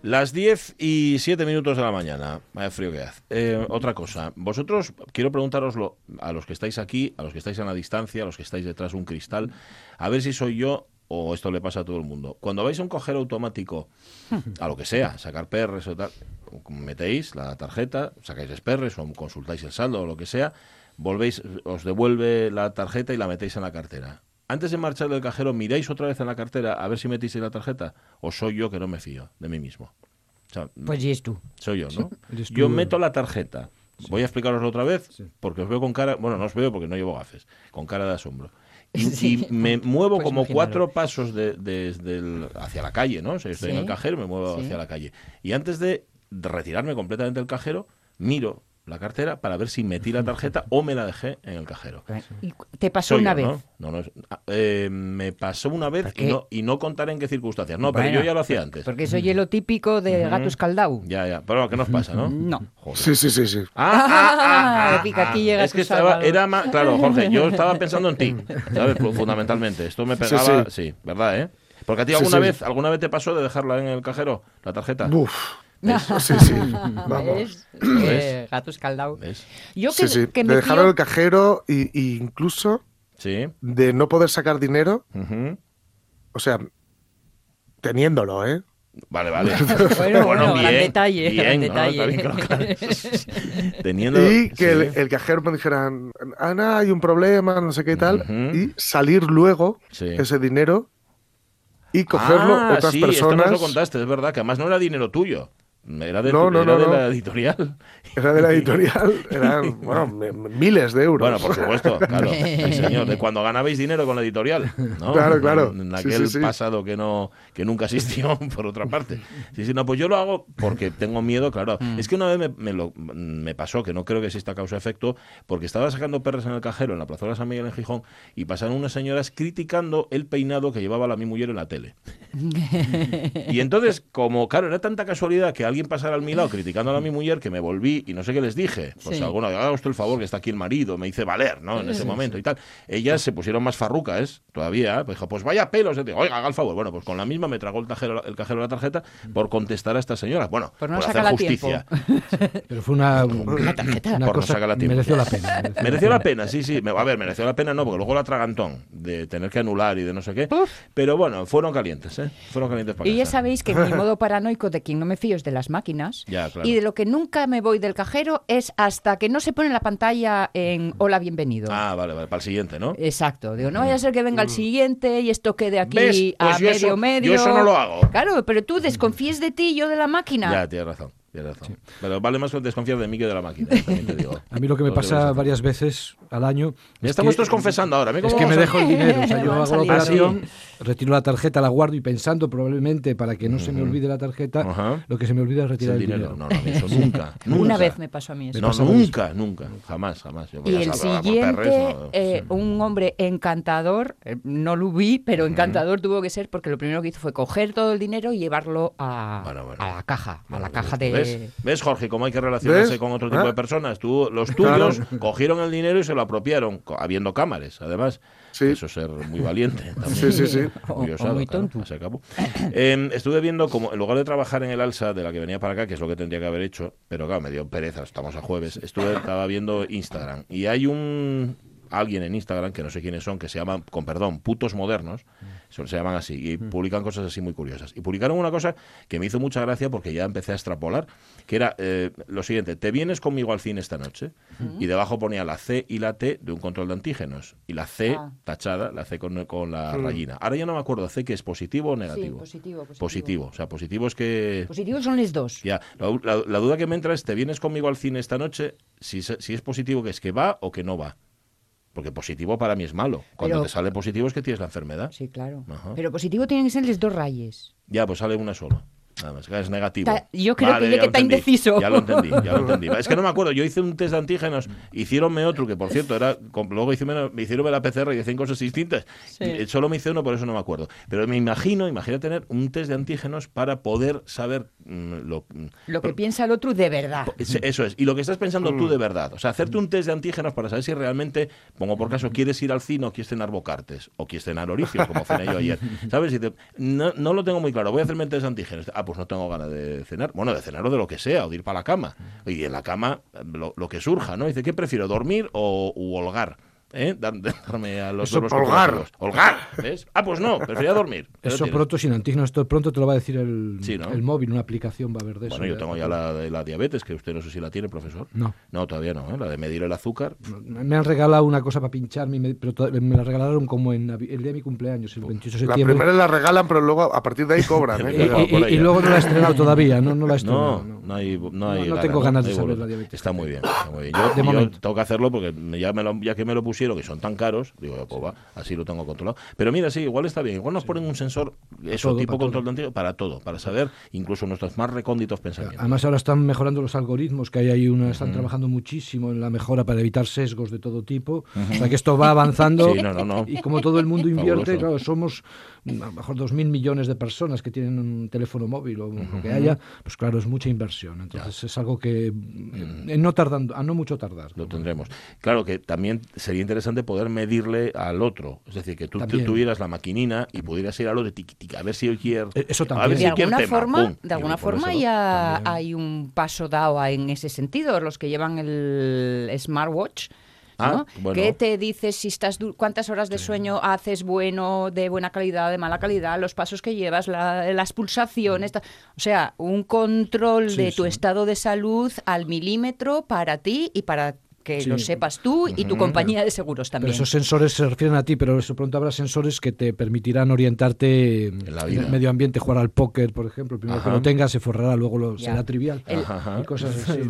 Las 10 y 7 minutos de la mañana. Vaya frío que hace. Eh, otra cosa. Vosotros, quiero preguntaroslo a los que estáis aquí, a los que estáis en la distancia, a los que estáis detrás de un cristal, a ver si soy yo o esto le pasa a todo el mundo. Cuando vais a un cajero automático, a lo que sea, sacar perres o tal, metéis la tarjeta, sacáis perres o consultáis el saldo o lo que sea, volvéis, os devuelve la tarjeta y la metéis en la cartera antes de marchar del cajero, miráis otra vez en la cartera a ver si metéis la tarjeta o soy yo que no me fío de mí mismo. pues y es tú. Soy yo, ¿no? Yo meto la tarjeta. Voy a explicaroslo otra vez porque os veo con cara, bueno, no os veo porque no llevo gafes, con cara de asombro. Y, me muevo pues como cuatro pasos de, hacia la calle, ¿no? O sea, estoy en el cajero, me muevo hacia la calle. Y antes de retirarme completamente del cajero, miro la cartera para ver si metí la tarjeta o me la dejé en el cajero. ¿Y ¿Te pasó una vez? No, no, ah, eh, me pasó una vez y no, y no contaré en qué circunstancias. No, pero yo ya lo hacía antes. Porque eso es lo típico de gato escaldado. Ya, ya. Pero ¿qué nos pasa, no? No. Sí, sí, sí. sí. Ah, ah, ah, aquí llega Es que estaba, era más, claro, Jorge, yo estaba pensando en ti, ¿sabes? Fundamentalmente. Esto me pegaba, sí, ¿verdad, eh? Porque a ti alguna vez, alguna vez te pasó de dejarla en el cajero, la tarjeta. Uf. Sí, sí. Vamos. Eh, gato escaldado. Yo que, sí, que me de dejarlo en el cajero e, incluso de no poder sacar dinero. O sea, teniéndolo, ¿eh? Vale, vale. bueno, bueno, bien, detalle. Bien, detalle. Teniendo, y que el, cajero me dijera, Ana, hay un problema, no sé qué y tal, y salir luego ese dinero y cogerlo ah, otras sí, personas. Esto nos lo contaste, es verdad, que además no era dinero tuyo. Era de, no, no, era de la editorial. Era de la editorial. Eran, bueno, miles de euros. Bueno, por supuesto, claro. señor. De cuando ganabais dinero con la editorial. ¿no? Claro, claro. En, aquel pasado que no que nunca existió, por otra parte. Sí, sí, no, pues yo lo hago porque tengo miedo, claro. Mm. Es que una vez me, me, lo, me pasó, que no creo que exista causa-efecto, porque estaba sacando perros en el cajero en la plaza de San Miguel en Gijón y pasaron unas señoras criticando el peinado que llevaba la mi mujer en la tele. y entonces, como, claro, era tanta casualidad que alguien pasar al mi lado criticando a mi mujer que me volví y no sé qué les dije. Pues alguna, haga usted el favor que está aquí el marido, me hice valer, ¿no? En ese momento y tal. Ellas se pusieron más farrucas todavía. Pues dijo, pues vaya pelos. Digo, Oiga, haga el favor. Bueno, pues con la misma me tragó el cajero, el cajero de la tarjeta por contestar a esta señora. Bueno, por, hacer justicia. Pero fue una, una tarjeta. Una cosa que mereció la pena. Mereció, la pena, sí, sí. A ver, mereció la pena no, porque luego la tragantón de tener que anular y de no sé qué. Pero bueno, fueron calientes, ¿eh? Fueron calientes para Y ya sabéis que mi modo paranoico de quien no me fío es de las máquinas. Y de lo que nunca me voy del cajero es hasta que no se pone la pantalla en hola, bienvenido. Ah, vale, vale, para el siguiente, ¿no? Exacto. Digo, no vaya a ser que venga el siguiente y esto quede aquí a pues medio medio. Yo eso no lo hago. Claro, pero tú desconfíes de ti y yo de la máquina. Ya, tienes razón. Pero vale más desconfiar de mí que de la máquina. A mí lo que me pasa varias veces al año. Ya estamos todos confesando ahora. Es que me dejo el dinero. O sea, yo hago la operación, retiro la tarjeta, la guardo y pensando probablemente para que no se me olvide la tarjeta, lo que se me olvida es retirar el, dinero. No, no, eso nunca, Una vez me pasó a mí eso. No, nunca, nunca. Jamás, jamás. y el siguiente, eh, un hombre encantador, eh, no lo vi, pero encantador tuvo que ser porque lo primero que hizo fue coger todo el dinero y llevarlo a, a la caja, a la caja de ¿Ves? Jorge, cómo hay que relacionarse con otro tipo de ¿Ah? personas? Tú, los tuyos cogieron el dinero y se lo apropiaron, habiendo cámaras, además. Eso es ser muy valiente. Sí, sí, sí. O, muy tonto. Em, estuve viendo como, en lugar de trabajar en el alza de la que venía para acá, que es lo que tendría que haber hecho, pero claro, me dio pereza, estamos a jueves, estuve, estaba viendo Instagram y hay un alguien en Instagram, que no sé quiénes son, que se llaman, con perdón, putos modernos, se llaman así, y mm. publican cosas así muy curiosas. Y publicaron una cosa que me hizo mucha gracia porque ya empecé a extrapolar, que era eh, lo siguiente, te vienes conmigo al cine esta noche, y debajo ponía la C y la T de un control de antígenos, y la C ah. tachada, la C con, con la mm. rayina. Ahora ya no me acuerdo, C que es positivo o negativo. positivo, positivo. o sea, positivo es que... Positivo son los dos. Ya, la, duda que me entra es, ¿te vienes conmigo al cine esta noche? Si, si es positivo, que es que va o que no va. Porque positivo para mí es malo. Cuando te sale positivo es que tienes la enfermedad. Sí, claro. Pero positivo tienen que ser los dos rayes. Ya, pues sale una sola. Nada más, es negativo. yo creo que, está indeciso. Ya lo entendí, ya lo entendí. Es que no me acuerdo, yo hice un test de antígenos, hicieronme otro, que por cierto, era luego hice, me hicieron la PCR y decían cosas distintas. Eh, solo me hice uno, por eso no me acuerdo. Pero me imagino, imagino tener un test de antígenos para poder saber mm, lo, mm, lo que piensa el otro de verdad. Eso es, y lo que estás pensando tú mm. de verdad. O sea, hacerte un test de antígenos para saber si realmente, pongo por caso, quieres ir al cine o quieres cenar bocartes, o quieres cenar oricios, como cené yo ayer. ¿Sabes? no, no lo tengo muy claro, voy a hacerme el test de antígenos. A pues no tengo ganas de cenar. Bueno, de cenar o de lo que sea, o de ir para la cama. Y en la cama, lo, que surja, ¿no? Dice, ¿qué prefiero, dormir o holgar? ¿Eh? darme a los Eso, holgar. Holgar, ¿ves? Ah, pues no, prefería dormir. Eso pronto, sin antígeno, esto pronto te lo va a decir el, el móvil, una aplicación va a haber de eso. Bueno, yo tengo ya la de la diabetes, que usted no sé si la tiene, profesor. No. No, todavía no, ¿eh? la de medir el azúcar. Me han regalado una cosa para pincharme, pero me la regalaron como en el día de mi cumpleaños, el 28 de septiembre. La primera la regalan, pero luego a partir de ahí cobran. ¿eh? y, luego no la he estrenado todavía, no, no la he estrenado. No, no, hay, no, hay no, tengo ganas de saber la diabetes. Está muy bien. Está muy bien. Yo, yo tengo que hacerlo porque ya, me lo, ya que me lo pusieron, que son tan caros, digo, pues va, así lo tengo controlado. Pero mira, sí, igual está bien. Igual nos ponen un sensor, eso, tipo control de antiguo, para todo, para saber incluso nuestros más recónditos pensamientos. Además, ahora están mejorando los algoritmos, que hay ahí una, están trabajando muchísimo en la mejora para evitar sesgos de todo tipo. O sea que esto va avanzando. Y como todo el mundo invierte, claro, somos a lo mejor dos mil millones de personas que tienen un teléfono móvil o lo que haya, pues claro, es mucha inversión. Entonces es algo que mm. no tardando, a no mucho tardar. Lo tendremos. Claro que también sería interesante poder medirle al otro. Es decir, que tú tuvieras la maquinina y pudieras ir a lo de tiki a ver si hoy quiere. Eso también. de alguna forma, de alguna forma ya hay un paso dado en ese sentido. Los que llevan el smartwatch Ah, ¿Qué te dices si estás cuántas horas de sueño haces bueno, de buena calidad, de mala calidad, los pasos que llevas, las pulsaciones, o sea, un control de tu estado de salud al milímetro para ti y para que lo sepas tú y tu compañía de seguros también. esos sensores se refieren a ti, pero eso pronto habrá sensores que te permitirán orientarte en, el medio ambiente, jugar al póker, por ejemplo. Primero que lo tengas, se forrará, luego lo, será trivial. El, y cosas así.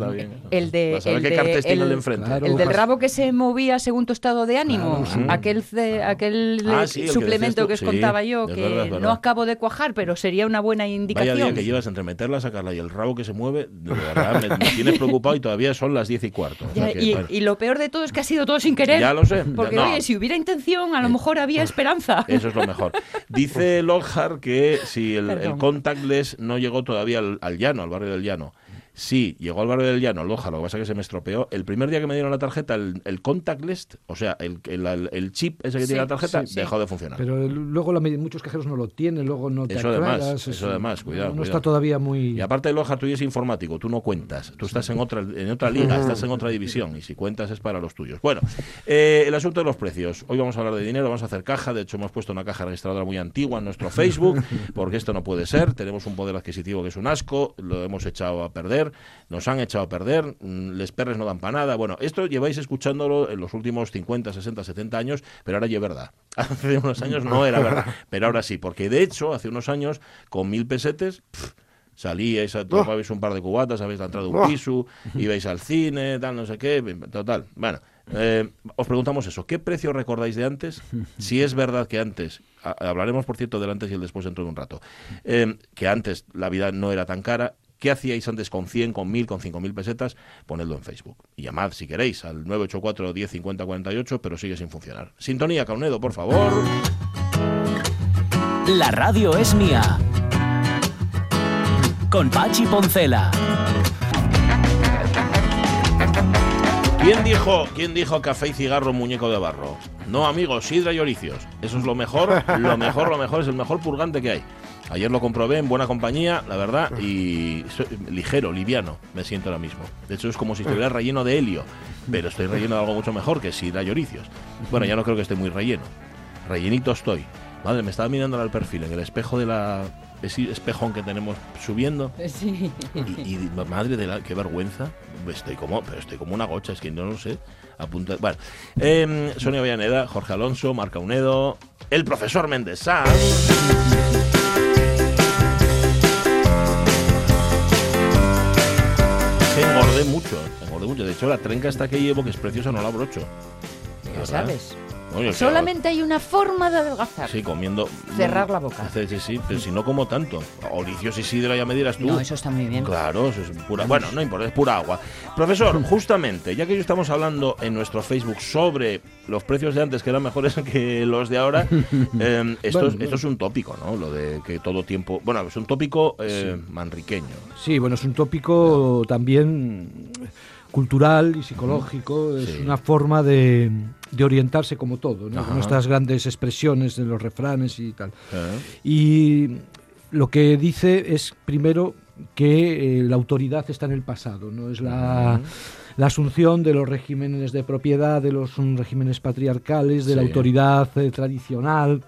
El de, el, de, el, del rabo que se movía según tu estado de ánimo, aquel, aquel ah, suplemento que, os contaba yo, que no acabo de cuajar, pero sería una buena indicación. Vaya día que llevas entre meterla, sacarla y el rabo que se mueve, de verdad, me, tienes preocupado y todavía son las diez y cuarto. Y lo peor de todo es que ha sido todo sin querer. Ya lo sé. Porque, oye, si hubiera intención, a lo mejor había esperanza. Eso es lo mejor. Dice Lockhart que si el, contactless no llegó todavía al llano, al barrio del llano, Sí, llegó al barrio del Llano, Loja, lo que pasa es que se me estropeó. El primer día que me dieron la tarjeta, el, el contactless, o sea, el, el, chip ese que tiene la tarjeta, dejó de funcionar. Pero luego la, muchos cajeros no lo tienen, luego no te Eso además, eso además, cuidado. No, está todavía muy... Y aparte de Loja, tú eres informático, tú no cuentas. Tú estás en otra, en otra liga, estás en otra división, y si cuentas es para los tuyos. Bueno, eh, el asunto de los precios. Hoy vamos a hablar de dinero, vamos a hacer caja. De hecho, hemos puesto una caja registradora muy antigua en nuestro Facebook, porque esto no puede ser. Tenemos un poder adquisitivo que es un asco, lo hemos echado a perder. Nos han echado a perder, mm, les perres no dan para nada. Bueno, esto lleváis escuchándolo en los últimos 50, 60, 70 años, pero ahora ya es verdad. Hace unos años no era verdad, pero ahora sí, porque de hecho, hace unos años, con mil pesetes... salíais, a, tomabais un par de cubatas, habéis entrado un piso, ibais al cine, tal, no sé qué, total. Bueno, eh, os preguntamos eso, ¿qué precio recordáis de antes? Si es verdad que antes, hablaremos por cierto del antes y el después dentro de un rato, eh, que antes la vida no era tan cara ¿Qué hacíais antes con 100, con 1000, con 5000 pesetas? Ponedlo en Facebook. Y llamad si queréis al 984 10 50 48, pero sigue sin funcionar. Sintonía, Caunedo, por favor. La radio es mía. Con Pachi Poncela. ¿Quién dijo, ¿Quién dijo café y cigarro, muñeco de barro? No, amigos, sidra y oricios. Eso es lo mejor, lo mejor, lo mejor, es el mejor purgante que hay. Ayer lo comprobé en buena compañía, la verdad, y ligero, liviano, me siento ahora mismo. De hecho, es como si estuviera relleno de helio, pero estoy relleno de algo mucho mejor que si da lloricios. Bueno, ya no creo que esté muy relleno. Rellenito estoy. Madre, me estaba mirando al perfil en el espejo de la ese espejón que tenemos subiendo. Sí. Y, madre de la, qué vergüenza. Estoy como, pero estoy como una gocha, es que no lo sé. Apunta, bueno, eh, Sonia Villaneda, Jorge Alonso, Marca Unedo, el profesor Méndez engordé mucho, engordé mucho. De hecho, la trenca esta que llevo, que es preciosa, no la abrocho. Ya sabes. Solamente hay una forma de adelgazar. Sí, comiendo. Cerrar la boca. Sí, sí, sí, pero si no como tanto. Oricios y sidra ya me dirás tú. No, eso está muy bien. Claro, eso es pura. Bueno, no importa, es pura agua. Profesor, justamente, ya que hoy estamos hablando en nuestro Facebook sobre los precios de antes que eran mejores que los de ahora, eh, esto, es un tópico, ¿no? Lo de que todo tiempo. Bueno, es un tópico eh, manriqueño. Sí, bueno, es un tópico también cultural y psicológico, es una forma de, de, orientarse como todo, ¿no? nuestras grandes expresiones de los refranes y tal. Y lo que dice es primero que la autoridad está en el pasado, no es la la asunción de los regímenes de propiedad, de los regímenes patriarcales, de la autoridad eh, tradicional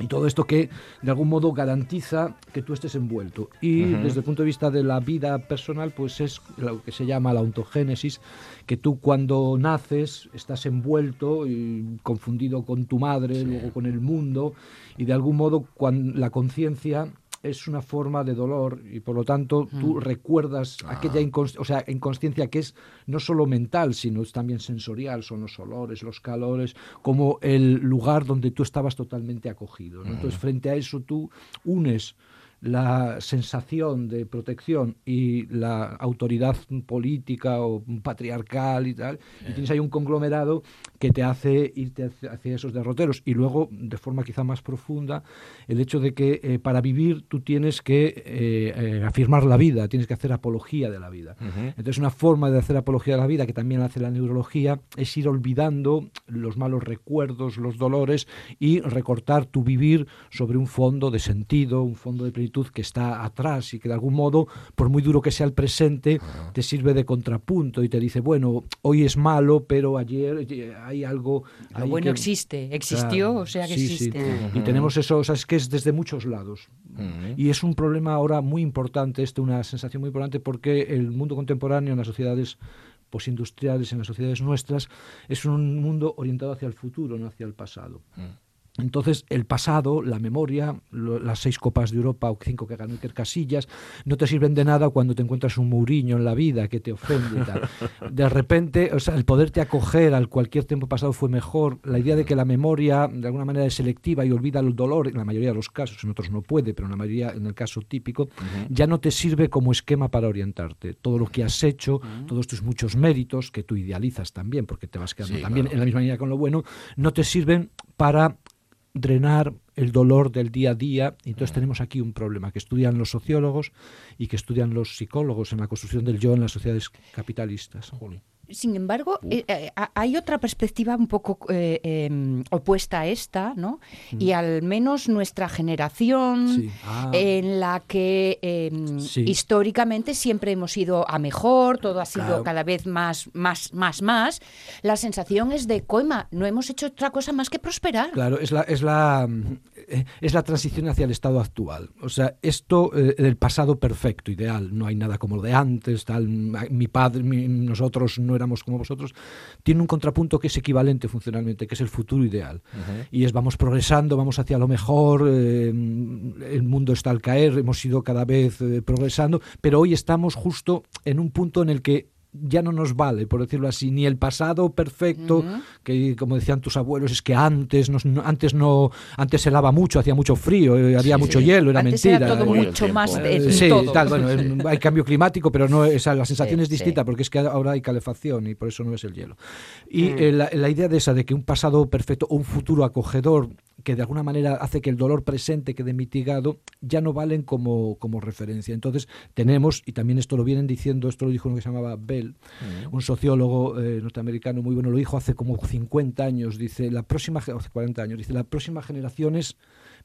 y todo esto que de algún modo garantiza que tú estés envuelto. Y desde el punto de vista de la vida personal, pues es lo que se llama la ontogénesis, que tú cuando naces estás envuelto y confundido con tu madre, luego con el mundo, y de algún modo cuando la conciencia es una forma de dolor y por lo tanto tú mm. recuerdas aquella ah. o sea, inconsciencia que es no solo mental, sino es también sensorial, son los olores, los calores, como el lugar donde tú estabas totalmente acogido. Entonces, frente a eso tú unes la sensación de protección y la autoridad política o patriarcal y tal, y tienes ahí un conglomerado que te hace irte hacia esos derroteros. Y luego, de forma quizá más profunda, el hecho de que eh, para vivir tú tienes que eh, eh, afirmar la vida, tienes que hacer apología de la vida. Entonces, una forma de hacer apología de la vida, que también hace la neurología, es ir olvidando los malos recuerdos, los dolores y recortar tu vivir sobre un fondo de sentido, un fondo de plenitud que está atrás y que de algún modo, por muy duro que sea el presente, te sirve de contrapunto y te dice, bueno, hoy es malo, pero ayer eh, hay algo... Lo bueno existe, existió, o sea que existe. Y tenemos eso, o sea, es que es desde muchos lados. Y es un problema ahora muy importante, esto, una sensación muy importante, porque el mundo contemporáneo en las sociedades posindustriales, en las sociedades nuestras, es un mundo orientado hacia el futuro, no hacia el pasado. Entonces, el pasado, la memoria, las seis copas de Europa o cinco que ganó Iker Casillas, no te sirven de nada cuando te encuentras un Mourinho en la vida que te ofende y tal. De repente, o sea, el poderte acoger al cualquier tiempo pasado fue mejor. La idea de que la memoria, de alguna manera, es selectiva y olvida el dolor, en la mayoría de los casos, en otros no puede, pero en la mayoría, en el caso típico, ya no te sirve como esquema para orientarte. Todo lo que has hecho, todos tus muchos méritos, que tú idealizas también, porque te vas quedando también en la misma línea con lo bueno, no te sirven para drenar el dolor del día a día. Entonces tenemos aquí un problema que estudian los sociólogos y que estudian los psicólogos en la construcción del yo en las sociedades capitalistas. Sin embargo, eh, eh, hay otra perspectiva un poco eh, em, opuesta a esta, ¿no? Mm. Y al menos nuestra generación, ah. en la que em, históricamente siempre hemos ido a mejor, todo ha sido cada vez más, más, más, más. La sensación es de coima, no hemos hecho otra cosa más que prosperar. Claro, es la, es la, es la transición hacia el estado actual. O sea, esto del pasado perfecto, ideal, no hay nada como lo de antes, tal. Mi padre, nosotros no éramos como vosotros, tiene un contrapunto que es equivalente funcionalmente, que es el futuro ideal. Y es vamos progresando, vamos hacia lo mejor, eh, el mundo está al caer, hemos ido cada vez eh, progresando, pero hoy estamos justo en un punto en el que ya no nos vale, por decirlo así, ni el pasado perfecto, que como decían tus abuelos, es que antes no, antes no antes se lava mucho, hacía mucho frío, eh, había mucho hielo, era mentira. Era todo mucho más eh, sí, tal, bueno, hay cambio climático, pero no esa, la sensación es distinta porque es que ahora hay calefacción y por eso no es el hielo. Y mm. eh, la, la, idea de esa de que un pasado perfecto o un futuro acogedor que de alguna manera hace que el dolor presente quede mitigado, ya no valen como, como referencia. Entonces tenemos, y también esto lo vienen diciendo, esto lo dijo uno que se llamaba Bell, mm. un sociólogo eh, norteamericano muy bueno, lo dijo hace como 50 años, dice, la próxima, hace 40 años, dice, las próximas generaciones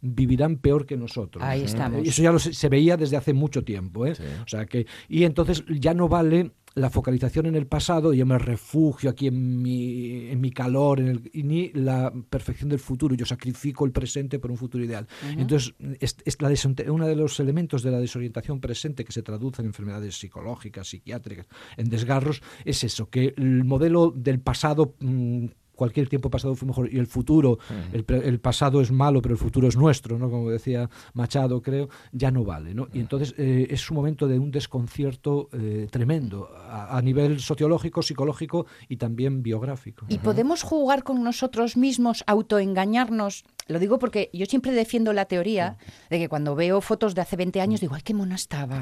vivirán peor que nosotros. Ahí estamos. Y eso ya se veía desde hace mucho tiempo. ¿eh? O sea que, y entonces ya no vale la focalización en el pasado, yo me refugio aquí en mi, en mi calor, en el, y ni la perfección del futuro, yo sacrifico el presente por un futuro ideal. Entonces, es, la uno de los elementos de la desorientación presente que se traduce en enfermedades psicológicas, psiquiátricas, en desgarros, es eso, que el modelo del pasado... Mm, cualquier tiempo pasado fue mejor y el futuro, el, pasado es malo, pero el futuro es nuestro, ¿no? como decía Machado, creo, ya no vale. ¿no? Y entonces eh, es un momento de un desconcierto eh, tremendo a, nivel sociológico, psicológico y también biográfico. ¿Y podemos jugar con nosotros mismos, autoengañarnos? Lo digo porque yo siempre defiendo la teoría de que cuando veo fotos de hace 20 años digo, ay, qué mona estaba.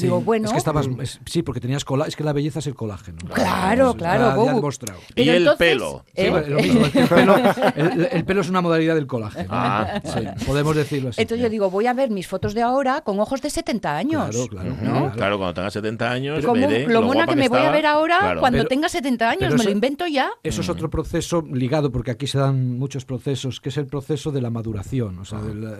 digo, bueno... Es que estabas, sí, porque tenías colágeno, es que la belleza es el colágeno. Claro, claro. Y el pelo El, pelo, es una modalidad del colágeno. Ah, podemos decirlo así. Entonces yo digo, voy a ver mis fotos de ahora con ojos de 70 años. Claro, claro. Claro, cuando tenga 70 años, lo, mona que, me voy a ver ahora cuando tenga 70 años, me lo invento ya. Eso es otro proceso ligado, porque aquí se dan muchos procesos, que es el proceso de la maduración. O sea, ah.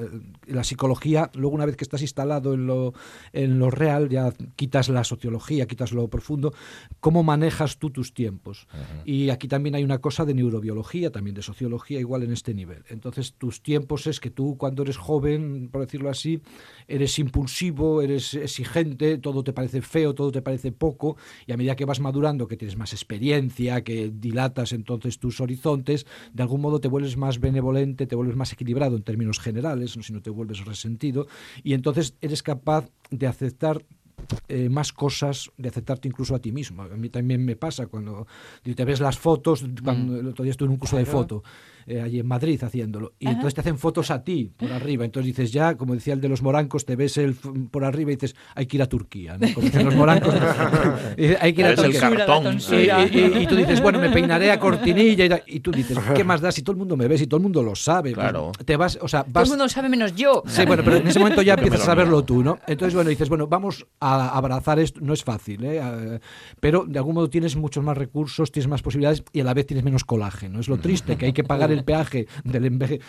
la, psicología, luego una vez que estás instalado en lo, en lo real, ya quitas la sociología, quitas lo profundo, cómo manejas tú tus tiempos. Y aquí también hay una cosa de neurobiología, también de sociología, igual en este nivel. Entonces, tus tiempos es que tú cuando eres joven, por decirlo así, eres impulsivo, eres exigente, todo te parece feo, todo te parece poco, y a medida que vas madurando, que tienes más experiencia, que dilatas entonces tus horizontes, de algún modo te vuelves más benevolente, te vuelves más equilibrado en términos generales, si no te vuelves resentido, y entonces eres capaz de aceptar eh, más cosas, de aceptarte incluso a ti mismo. A mí también me pasa cuando te ves las fotos, cuando mm. el otro día estuve en un curso de foto, eh, allí en Madrid haciéndolo. Y entonces te hacen fotos a ti por arriba. Entonces dices, ya, como decía el de los morancos, te ves el, por arriba y dices, hay que ir a Turquía. Como dicen los morancos, hay que ir a Turquía. Y, tú dices, bueno, me peinaré a cortinilla. Y, tú dices, ¿qué más da si todo el mundo me ve, si todo el mundo lo sabe? Pues claro. te vas, o sea, Todo el mundo lo sabe menos yo. Sí, bueno, pero en ese momento ya empiezas a saberlo tú, ¿no? Entonces, bueno, dices, bueno, vamos a abrazar esto. No es fácil, ¿eh? pero de algún modo tienes muchos más recursos, tienes más posibilidades y a la vez tienes menos colágeno. Es lo triste, que hay que pagar el peaje de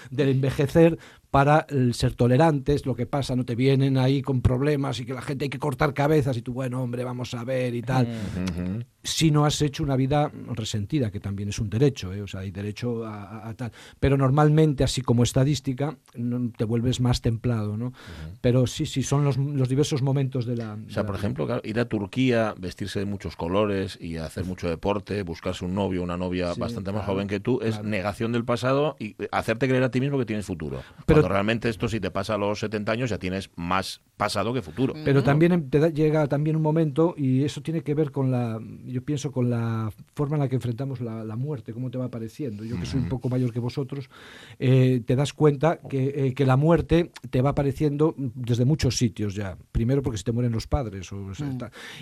del, envejecer para el ser tolerantes, lo que pasa, no te vienen ahí con problemas y que la gente hay que cortar cabezas y tú, bueno, hombre, vamos a ver y tal. Si no has hecho una vida resentida, que también es un derecho, ¿eh? o sea, hay derecho a, tal. Pero normalmente, así como estadística, te vuelves más templado, ¿no? Pero sí, sí, son los, los, diversos momentos de la... O sea, por ejemplo, ir a Turquía, vestirse de muchos colores y hacer mucho deporte, buscarse un novio, una novia bastante más joven que tú, es negación del pasado y hacerte creer a ti mismo que tienes futuro. Pero realmente esto si te pasa a los 70 años ya tienes más pasado que futuro. Pero también em, te llega también un momento y eso tiene que ver con la, yo pienso con la forma en la que enfrentamos la, muerte, cómo te va apareciendo. Yo que soy un poco mayor que vosotros, eh, te das cuenta que, eh, que, la muerte te va apareciendo desde muchos sitios ya. Primero porque se te mueren los padres o,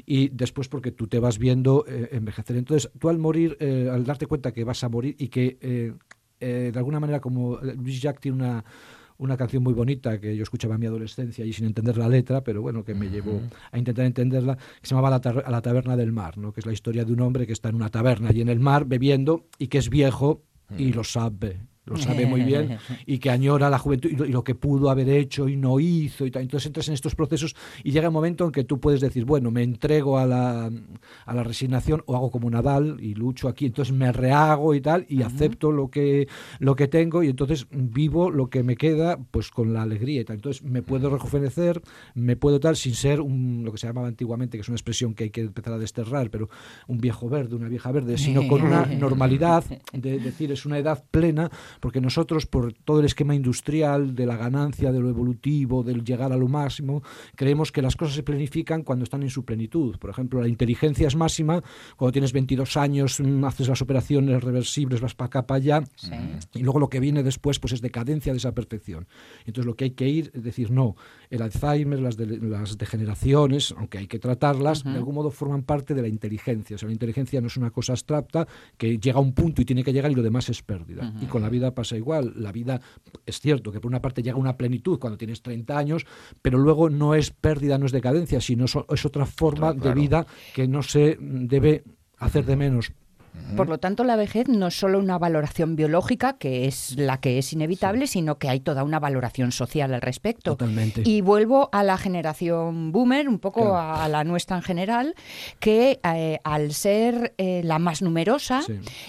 y después porque tú te vas viendo eh, envejecer. Entonces tú al morir, al darte cuenta que vas a morir y que de alguna manera como Luis Jack tiene una una canción muy bonita que yo escuchaba en mi adolescencia y sin entender la letra, pero bueno, que me llevó a intentar entenderla, que se llamaba la, a la taberna del mar, ¿no? que es la historia de un hombre que está en una taberna y en el mar bebiendo y que es viejo y lo sabe lo sabe muy bien, y que añora la juventud y lo, que pudo haber hecho y no hizo. Y tal. Entonces entras en estos procesos y llega un momento en que tú puedes decir, bueno, me entrego a la, a la resignación o hago como Nadal y lucho aquí, entonces me rehago y tal y acepto lo que, lo que tengo y entonces vivo lo que me queda pues con la alegría y tal. Entonces me puedo rejuvenecer, me puedo tal sin ser un, lo que se llamaba antiguamente, que es una expresión que hay que empezar a desterrar, pero un viejo verde, una vieja verde, sino con una normalidad de decir es una edad plena porque nosotros por todo el esquema industrial de la ganancia, de lo evolutivo, del llegar a lo máximo, creemos que las cosas se planifican cuando están en su plenitud. Por ejemplo, la inteligencia es máxima cuando tienes 22 años, mm, haces las operaciones reversibles, vas para acá, para allá, y luego lo que viene después pues es decadencia de esa perfección. Entonces lo que hay que ir es decir, no, el Alzheimer, las, las degeneraciones, aunque hay que tratarlas, de algún modo forman parte de la inteligencia. O sea, la inteligencia no es una cosa abstracta que llega a un punto y tiene que llegar y lo demás es pérdida. Y con la vida pasa igual. La vida es cierto que por una parte llega a una plenitud cuando tienes 30 años, pero luego no es pérdida, no es decadencia, sino es otra forma de vida que no se debe hacer de menos por lo tanto, la vejez no es solo una valoración biológica, que es la que es inevitable, sino que hay toda una valoración social al respecto. Totalmente. Y vuelvo a la generación boomer, un poco a, la nuestra en general, que eh, al ser eh, la más numerosa,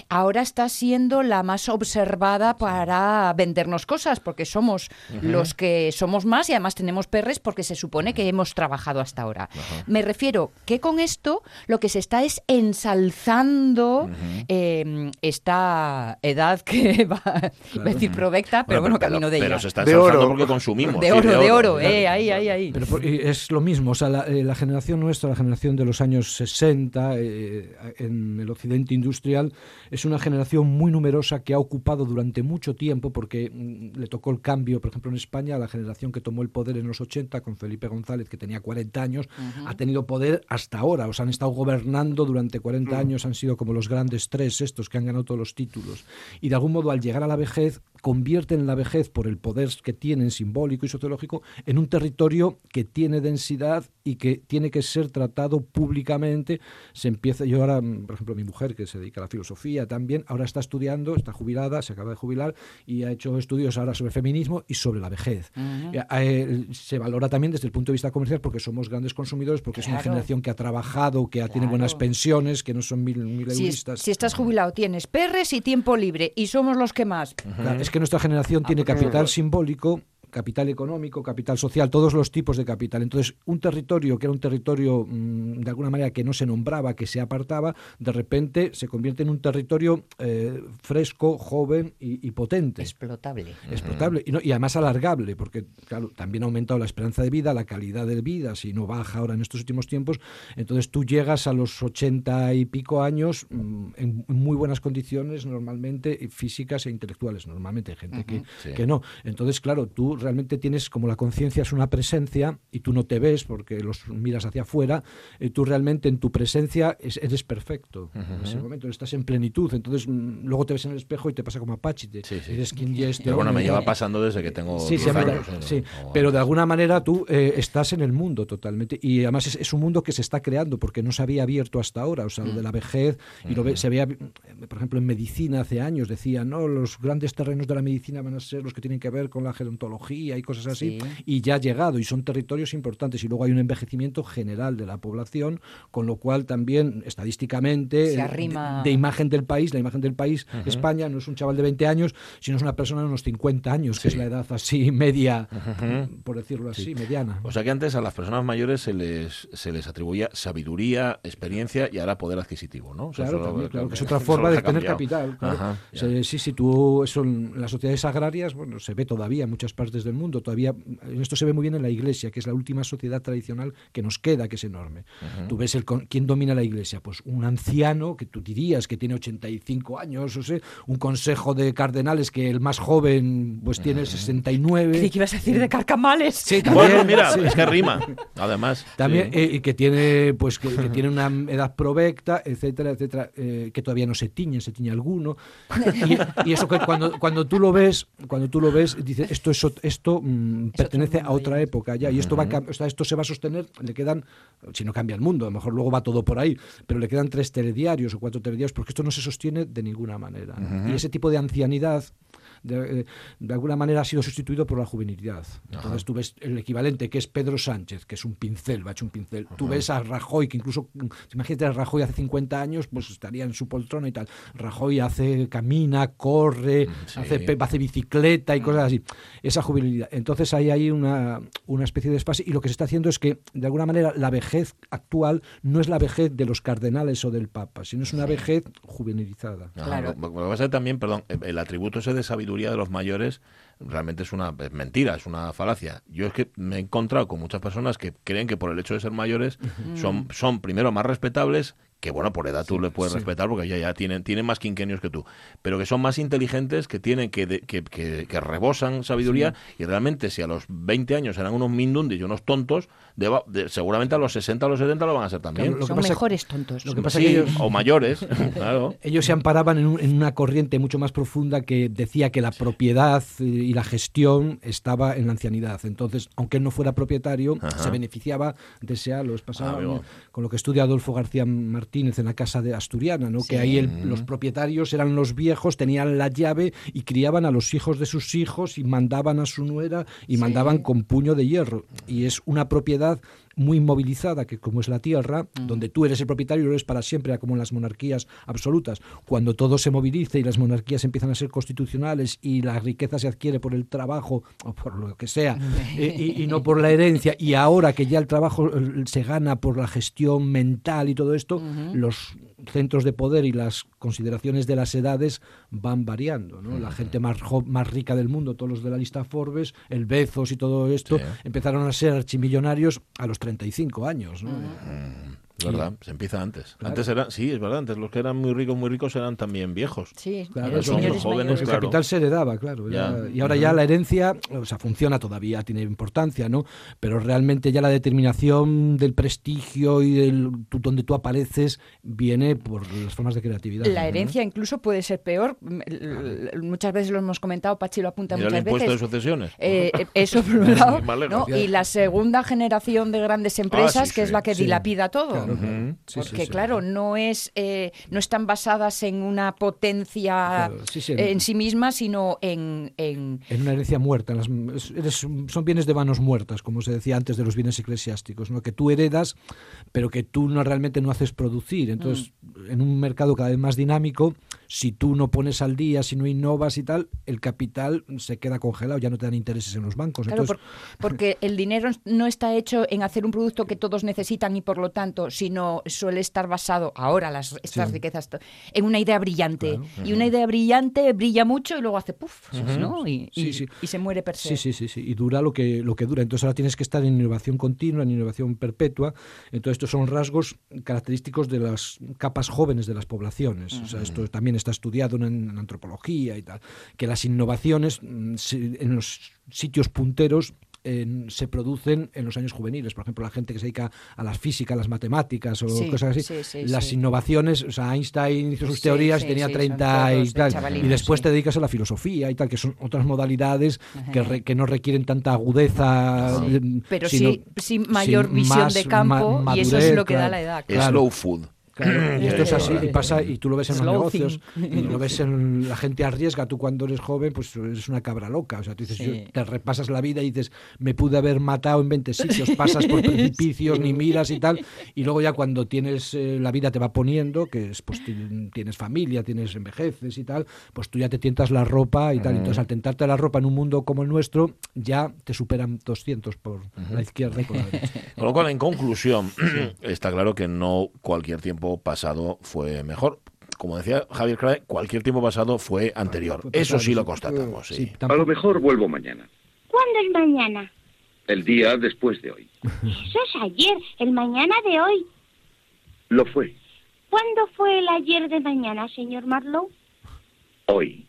ahora está siendo la más observada para vendernos cosas, porque somos los que somos más y además tenemos perres porque se supone que hemos trabajado hasta ahora. Me refiero que con esto lo que se está es ensalzando Em, esta edad que va a decir provecta, pero bueno, camino de ella. Pero se está de oro. porque consumimos. De oro, de oro, eh, ahí, ahí, ahí. Pero es lo mismo, o sea, eh, la, generación nuestra, la generación de los años 60 eh, en el occidente industrial, es una generación muy numerosa que ha ocupado durante mucho tiempo, porque mm, le tocó el cambio, por ejemplo, en España, la generación que tomó el poder en los 80 con Felipe González, que tenía 40 años, ha tenido poder hasta ahora, o sea, han estado gobernando durante 40 mm. años, han sido como los grandes grandes tres estos que han ganado todos los títulos. Y de algún modo al llegar a la vejez convierten la vejez por el poder que tienen simbólico y sociológico en un territorio que tiene densidad y que tiene que ser tratado públicamente. Se empieza, yo ahora, por ejemplo, mi mujer que se dedica a la filosofía también, ahora está estudiando, está jubilada, se acaba de jubilar y ha hecho estudios ahora sobre feminismo y sobre la vejez. Eh, se valora también desde el punto de vista comercial porque somos grandes consumidores, porque es una generación que ha trabajado, que tiene buenas pensiones, que no son mil, mil si, si estás jubilado, tienes perres y tiempo libre y somos los que más. Es que nuestra generación tiene capital simbólico capital económico, capital social, todos los tipos de capital. Entonces, un territorio que era un territorio mm, de alguna manera que no se nombraba, que se apartaba, de repente se convierte en un territorio eh, fresco, joven y, potente. Explotable. Explotable y, y, además alargable, porque claro, también ha aumentado la esperanza de vida, la calidad de vida, si no baja ahora en estos últimos tiempos. Entonces tú llegas a los ochenta y pico años mm, en muy buenas condiciones, normalmente físicas e intelectuales. Normalmente hay gente que, que no. Entonces, claro, tú realmente tienes como la conciencia es una presencia y tú no te ves porque los miras hacia afuera, y tú realmente en tu presencia eres perfecto. En ese momento estás en plenitud. Entonces mm, luego te ves en el espejo y te pasa como Apache. Te, Eres quien ya Pero bueno, me lleva pasando desde que tengo sí, años. Sí, pero de alguna manera tú eh, estás en el mundo totalmente. Y además es, un mundo que se está creando porque no se había abierto hasta ahora. O sea, lo de la vejez y lo se veía, por ejemplo, en medicina hace años decían, no, los grandes terrenos de la medicina van a ser los que tienen que ver con la gerontología y cosas así, y ya ha llegado y son territorios importantes y luego hay un envejecimiento general de la población, con lo cual también estadísticamente de, imagen del país, la imagen del país, España no es un chaval de 20 años, sino es una persona de unos 50 años, que es la edad así media, por decirlo así, mediana. O sea que antes a las personas mayores se les, se les atribuía sabiduría, experiencia y ahora poder adquisitivo, ¿no? claro, claro, que es otra forma de tener capital. sí, sí, tú, eso en las sociedades agrarias, bueno, se ve todavía en muchas partes del mundo. Todavía, esto se ve muy bien en la Iglesia, que es la última sociedad tradicional que nos queda, que es enorme. Tú ves el, quién domina la Iglesia, pues un anciano que tú dirías que tiene 85 años, o sea, un consejo de cardenales que el más joven pues tiene 69. ¿Qué ibas a decir de carcamales? Sí, Bueno, mira, es que rima, además. También, eh, que tiene pues que, tiene una edad provecta, etcétera, etcétera, eh, que todavía no se tiñe, se tiñe alguno. Y, eso que cuando, cuando tú lo ves, cuando tú lo ves, dices, esto es, esto mm, pertenece a otra época ya y esto va esto se va a sostener, le quedan, si no cambia el mundo, a lo mejor luego va todo por ahí, pero le quedan tres telediarios o cuatro telediarios porque esto no se sostiene de ninguna manera. Y ese tipo de ancianidad de, alguna manera ha sido sustituido por la juvenilidad. Entonces tú ves el equivalente que es Pedro Sánchez, que es un pincel, va hecho un pincel. Tú ves a Rajoy, que incluso, imagínate a Rajoy hace 50 años, pues estaría en su poltrona y tal. Rajoy hace, camina, corre, mm, hace, hace bicicleta y cosas así. Esa juvenilidad. Entonces hay ahí una, una especie de espacio y lo que se está haciendo es que, de alguna manera, la vejez actual no es la vejez de los cardenales o del Papa, sino es una vejez juvenilizada. Claro. Lo, que pasa también, perdón, el atributo ese de sabiduría de los mayores realmente es una mentira, es una falacia. Yo es que me he encontrado con muchas personas que creen que por el hecho de ser mayores son, son primero más respetables que bueno, por edad tú le puedes respetar porque ya, ya tienen, tienen más quinquenios que tú, pero que son más inteligentes, que tienen que, que, que, rebosan sabiduría y realmente si a los 20 años eran unos mindundis y unos tontos, seguramente a los 60 o los 70 lo van a ser también. son mejores tontos. Lo que pasa que ellos, o mayores, claro. Ellos se amparaban en, en, una corriente mucho más profunda que decía que la propiedad y la gestión estaba en la ancianidad. Entonces, aunque él no fuera propietario, se beneficiaba de ese los pasaba ah, con lo que estudia Adolfo García Martínez en la casa de Asturiana, ¿no? que ahí los propietarios eran los viejos, tenían la llave y criaban a los hijos de sus hijos y mandaban a su nuera y mandaban con puño de hierro. Y es una propiedad muy inmovilizada, que como es la tierra, mm. donde tú eres el propietario y lo eres para siempre, como en las monarquías absolutas. Cuando todo se moviliza y las monarquías empiezan a ser constitucionales y la riqueza se adquiere por el trabajo o por lo que sea, y, no por la herencia, y ahora que ya el trabajo se gana por la gestión mental y todo esto, los centros de poder y las consideraciones de las edades van variando. ¿no? La gente más, más rica del mundo, todos los de la lista Forbes, el Bezos y todo esto, empezaron a ser archimillonarios a los 35 años. ¿no? Es verdad, se empieza antes. Antes era, sí, es verdad, antes los que eran muy ricos, muy ricos eran también viejos. Sí, claro, los jóvenes. El capital se heredaba, claro. y ahora ya la herencia, o sea, funciona todavía, tiene importancia, ¿no? Pero realmente ya la determinación del prestigio y del donde tú apareces viene por las formas de creatividad. La herencia incluso puede ser peor. Muchas veces lo hemos comentado, Pachi lo apunta muchas el impuesto de sucesiones. Eh, eh, eso por un lado. Y la segunda generación de grandes ah, empresas, que es la que dilapida todo. Porque, claro, no, es, eh, no están basadas en una potencia en sí misma, sino en... En, una herencia muerta. son bienes de manos muertas, como se decía antes de los bienes eclesiásticos, ¿no? que tú heredas, pero que tú no realmente no haces producir. Entonces, mm. en un mercado cada vez más dinámico, si tú no pones al día, si no innovas y tal, el capital se queda congelado, ya no te dan intereses en los bancos. porque el dinero no está hecho en hacer un producto que todos necesitan y por lo tanto, sino suele estar basado ahora las, estas riquezas en una idea brillante. Y una idea brillante brilla mucho y luego hace puff, ¿no? Y, se muere per se. Sí, sí, sí. Y dura lo que, lo que dura. Entonces ahora tienes que estar en innovación continua, en innovación perpetua. Entonces estos son rasgos característicos de las capas jóvenes de las poblaciones. O sea, esto también está estudiado en, antropología y tal, que las innovaciones mm, en los sitios punteros se producen en los años juveniles. Por ejemplo, la gente que se dedica a las físicas, a las matemáticas o cosas así. las innovaciones, o sea, Einstein hizo sus teorías, tenía 30 y tal. Y después te dedicas a la filosofía y tal, que son otras modalidades que, que, no requieren tanta agudeza. Pero sí, mayor visión de campo y eso es lo que da la edad. Slow food. y esto es así, y pasa, y tú lo ves en los negocios, y lo ves en la gente arriesga, tú cuando eres joven, pues eres una cabra loca, o sea, tú dices, te repasas la vida y dices, me pude haber matado en 20 sitios, pasas por precipicios, ni miras y tal, y luego ya cuando tienes, eh, la vida te va poniendo, que es, pues tienes familia, tienes envejeces y tal, pues tú ya te tientas la ropa y tal, entonces al tentarte la ropa en un mundo como el nuestro, ya te superan 200 por la izquierda y por la derecha. Con lo cual, en conclusión, está claro que no cualquier tiempo pasado fue mejor. Como decía Javier Crae, cualquier tiempo pasado fue anterior. Eso sí lo constatamos. Sí. A lo mejor vuelvo mañana. ¿Cuándo es mañana? El día después de hoy. Eso es ayer, el mañana de hoy. Lo fue. ¿Cuándo fue el ayer de mañana, señor Marlowe? Hoy.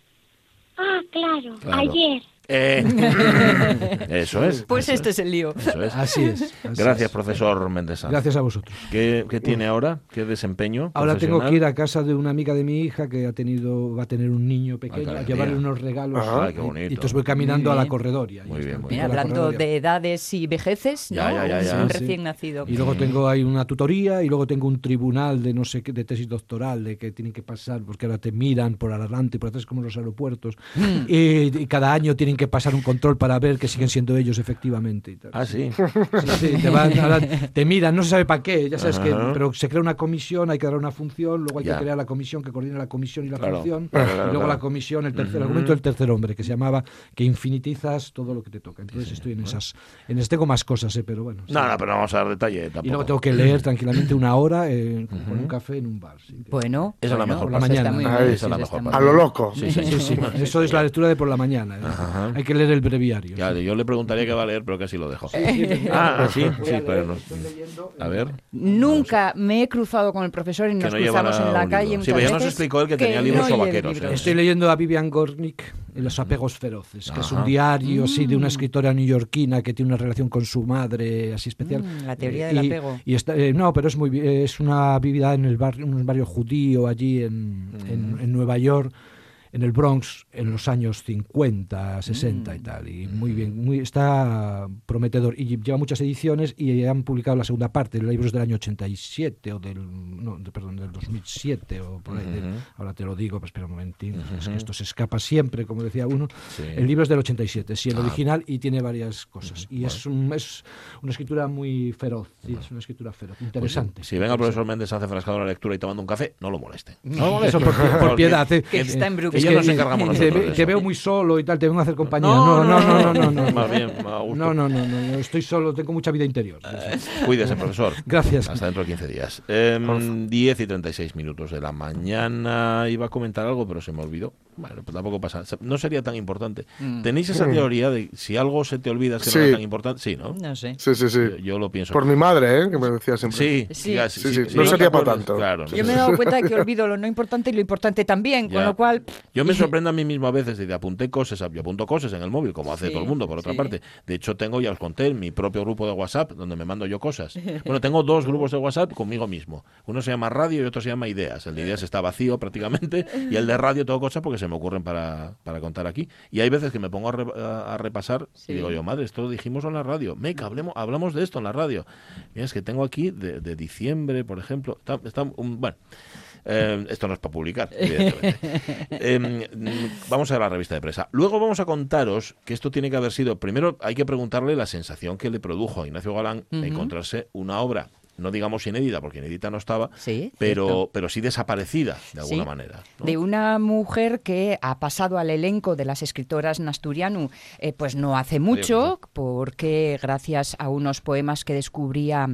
Ah, claro. ayer. Eh, eso es. Pues este es el lío. Así es. Gracias, profesor Méndez. Gracias a vosotros. ¿Qué, tiene ahora? ¿Qué desempeño? Ahora tengo que ir a casa de una amiga de mi hija que ha tenido, va a tener un niño pequeño, a llevarle unos regalos. Ah, qué bonito. Y, entonces voy caminando a la corredoria. Muy bien, muy hablando de edades y vejeces, ¿no? un recién nacido. Y luego tengo ahí una tutoría y luego tengo un tribunal de no sé qué, de tesis doctoral, de que tienen que pasar, porque ahora te miran por adelante, por atrás como los aeropuertos. Mm. y cada año tienen que pasar un control para ver que siguen siendo ellos efectivamente. Ah, sí. te, miran, no se sabe para qué, ya sabes que, pero se crea una comisión, hay que dar una función, luego hay que crear la comisión que coordina la comisión y la función, y luego la comisión, el tercer argumento del tercer hombre, que se llamaba que infinitizas todo lo que te toca. Entonces estoy en esas, en este tengo más cosas, ¿eh? pero bueno. No, no, pero vamos a dar detalle. Y luego tengo que leer tranquilamente una hora eh, con un café en un bar. bueno, esa es la mejor. la mañana. A lo loco. Sí, sí, sí. Eso es la lectura de por la mañana. ¿eh? Hay que leer el breviario. yo le preguntaría qué va a leer, pero casi lo dejo. ah, sí, sí, pero A ver. Nunca me he cruzado con el profesor y nos cruzamos en la calle. Sí, pero ya nos explicó él que, tenía libros no vaqueros. ¿eh? Estoy leyendo a Vivian Gornick, Los apegos feroces, que es un diario sí, de una mm. escritora neoyorquina que tiene una relación con su madre así especial. Mm, la teoría del apego. Y está, eh, no, pero es muy es una vida en el barrio, un barrio judío allí en, en, en Nueva York en el Bronx en los años 50, 60 y mm. tal. Y muy bien, muy, está prometedor. Y lleva muchas ediciones y han publicado la segunda parte, el libro es del año 87 o del, no, perdón, del 2007 o por ahí. ahora te lo digo, pues espera un momentín, es que esto se escapa siempre, como decía uno. El libro es del 87, sí, el ah. original y tiene varias cosas. Y es, un, es una escritura muy feroz, es una escritura feroz, pues interesante. si venga el profesor Méndez hace frascado la lectura y tomando un café, no lo moleste. No, Eso por, piedad. que está en ya nos encargamos nosotros. Te, veo muy solo y tal, te vengo a hacer compañía. No, no, no, no, no. Más bien, No, no, no, no, estoy solo, tengo mucha vida interior. Eh, cuídese, profesor. Gracias. Hasta dentro de 15 días. Eh, 10 y 36 minutos de la mañana. Iba a comentar algo, pero se me olvidó. Bueno, pues tampoco pasa. No sería tan importante. Mm. ¿Tenéis esa teoría de si algo se te olvida es que no es tan importante? Sí, ¿no? No sé. Sí, sí, sí. Yo, lo pienso. Por mi madre, ¿eh? Que me decía siempre. Sí, sí, sí. no sería para tanto. Claro, yo me he dado cuenta de que olvido lo no importante y lo importante también, con lo cual... Yo me sorprendo a mí mismo a veces de apunté cosas, yo apunto cosas en el móvil, como hace todo el mundo, por otra parte. De hecho, tengo, ya os conté, mi propio grupo de WhatsApp, donde me mando yo cosas. Bueno, tengo dos grupos de WhatsApp conmigo mismo. Uno se llama Radio y otro se llama Ideas. El de Ideas está vacío prácticamente y el de Radio tengo cosas porque se me ocurren para, para contar aquí. Y hay veces que me pongo a, repasar y digo yo, madre, esto lo dijimos en la radio. Meca, hablemos, hablamos de esto en la radio. Mira, es que tengo aquí de, diciembre, por ejemplo. Está, bueno. Eh, esto no es para publicar, em, vamos a la revista de prensa. Luego vamos a contaros que esto tiene que haber sido, primero hay que preguntarle la sensación que le produjo a Ignacio Galán encontrarse una obra no digamos inédita, porque inédita no estaba, pero, pero sí desaparecida de alguna manera. De una mujer que ha pasado al elenco de las escritoras Nasturianu, eh, pues no hace mucho, porque gracias a unos poemas que descubría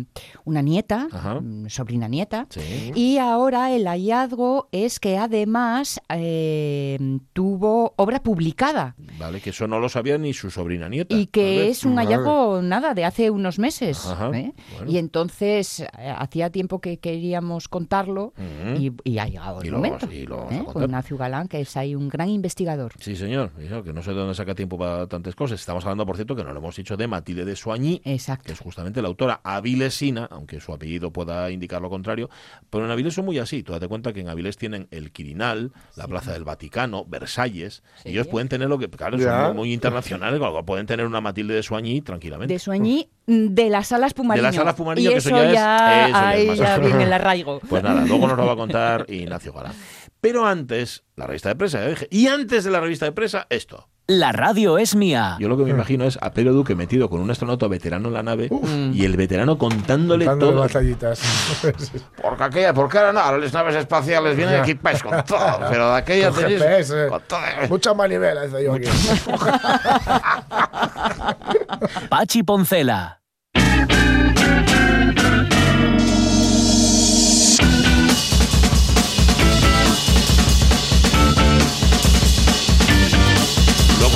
una nieta, mm, sobrina nieta, y ahora el hallazgo es que además eh, tuvo obra publicada. Vale, que eso no lo sabía ni su sobrina nieta. Y que es un hallazgo, nada, de hace unos meses. ¿eh? Y entonces eh, hacía tiempo que queríamos contarlo y, ha llegado el momento. ¿eh? Con Ignacio Galán, que es ahí un gran investigador. Sí, señor. Que no sé de dónde saca tiempo para tantas cosas. Estamos hablando, por cierto, que no lo hemos dicho de Matilde de Soigny, que es justamente la autora avilesina, aunque su apellido pueda indicar lo contrario. Pero en Avilés son muy así. Tú date cuenta que en Avilés tienen el Quirinal, la Plaza del Vaticano, Versalles. Ellos pueden tener lo que, claro, son muy, internacionales, pueden tener una Matilde de Soigny tranquilamente. De Soigny de las salas Pumariño. De las Pumariño, que eso ya, es... ahí ya viene el arraigo. Pues nada, luego nos lo va a contar Ignacio Galán. Pero antes, la revista de presa, Y antes de la revista de presa, esto. La radio es mía. Yo lo que me imagino es a Pedro Duque metido con un astronauta veterano en la nave y el veterano contándole todo. batallitas. porque aquella, porque ahora no, las naves espaciales vienen equipadas con todo, pero de aquella tenéis GPS, con todo. Mucha manivela, dice yo aquí. Pachi Poncela.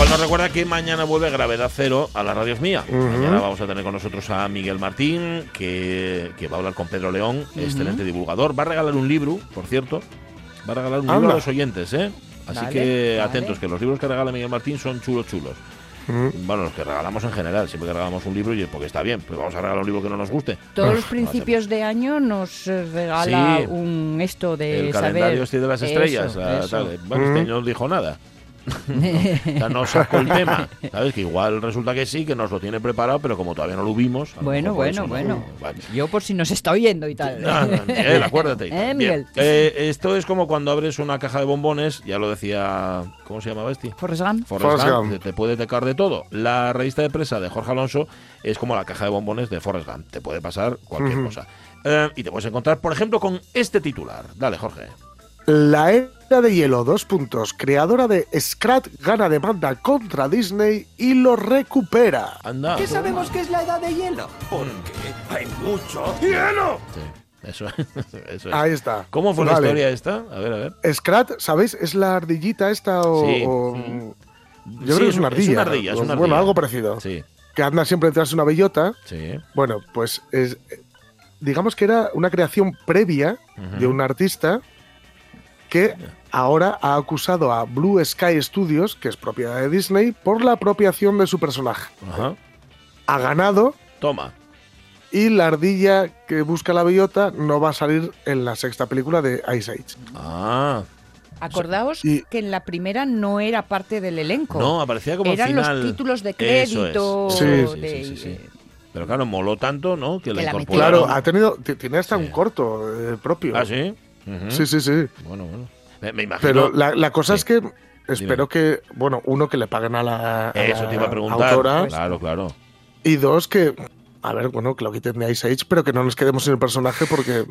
Cual nos recuerda que mañana vuelve Gravedad Cero a las radios mía. Mañana vamos a tener con nosotros a Miguel Martín, que, va a hablar con Pedro León, excelente divulgador. Va a regalar un libro, por cierto. Va a regalar un libro a los oyentes, ¿eh? Así que atentos, que los libros que regala Miguel Martín son chulos, chulos. Bueno, los que regalamos en general, siempre que regalamos un libro, y porque está bien, pues vamos a regalar un libro que no nos guste. Todos los principios de año nos regala un esto de el calendario este de las estrellas. Bueno, este año no dijo nada. Ya no saco el tema. ¿Sabes? Que igual resulta que sí, que nos lo tiene preparado, pero como todavía no lo vimos. Bueno, bueno, bueno. Yo por si nos está oyendo y tal. Miguel, acuérdate. ¿Eh, Miguel? Eh, esto es como cuando abres una caja de bombones, ya lo decía. ¿Cómo se llamaba este? Forrest Gump. Forrest, Gump. Te, puede tecar de todo. La revista de presa de Jorge Alonso es como la caja de bombones de Forrest Gump. Te puede pasar cualquier cosa. Eh, y te puedes encontrar, por ejemplo, con este titular. Dale, Jorge. La era de hielo, dos puntos. Creadora de Scrat gana demanda contra Disney y lo recupera. Anda. ¿Qué sabemos que es la edad de hielo? Porque hay mucho hielo. Sí. Eso, eso Ahí está. ¿Cómo fue la historia esta? A ver, a ver. Scrat, ¿sabéis? ¿Es la ardillita esta o...? Sí. Yo creo que es una ardilla. Es una ardilla, es una ardilla. Bueno, algo parecido. Sí. Que anda siempre detrás de una bellota. Sí. Bueno, pues es, digamos que era una creación previa de un artista que ahora ha acusado a Blue Sky Studios, que es propiedad de Disney, por la apropiación de su personaje. Ha ganado. Toma. Y la ardilla que busca la bellota no va a salir en la sexta película de Ice Age. Ah. Acordaos que en la primera no era parte del elenco. No, aparecía como Eran los títulos de crédito. Sí. Sí, sí, Pero claro, moló tanto, ¿no? Que, la, Claro, ha tenido, tiene hasta un corto eh, propio. Ah, sí. Sí, sí, sí. Bueno, bueno. Me, imagino. Pero la, cosa es que espero que, bueno, uno, que le paguen a la, Eso te iba a preguntar. autora. Claro, claro. Y dos, que a ver, bueno, que lo quiten de Ice Age, pero que no nos quedemos sin el personaje porque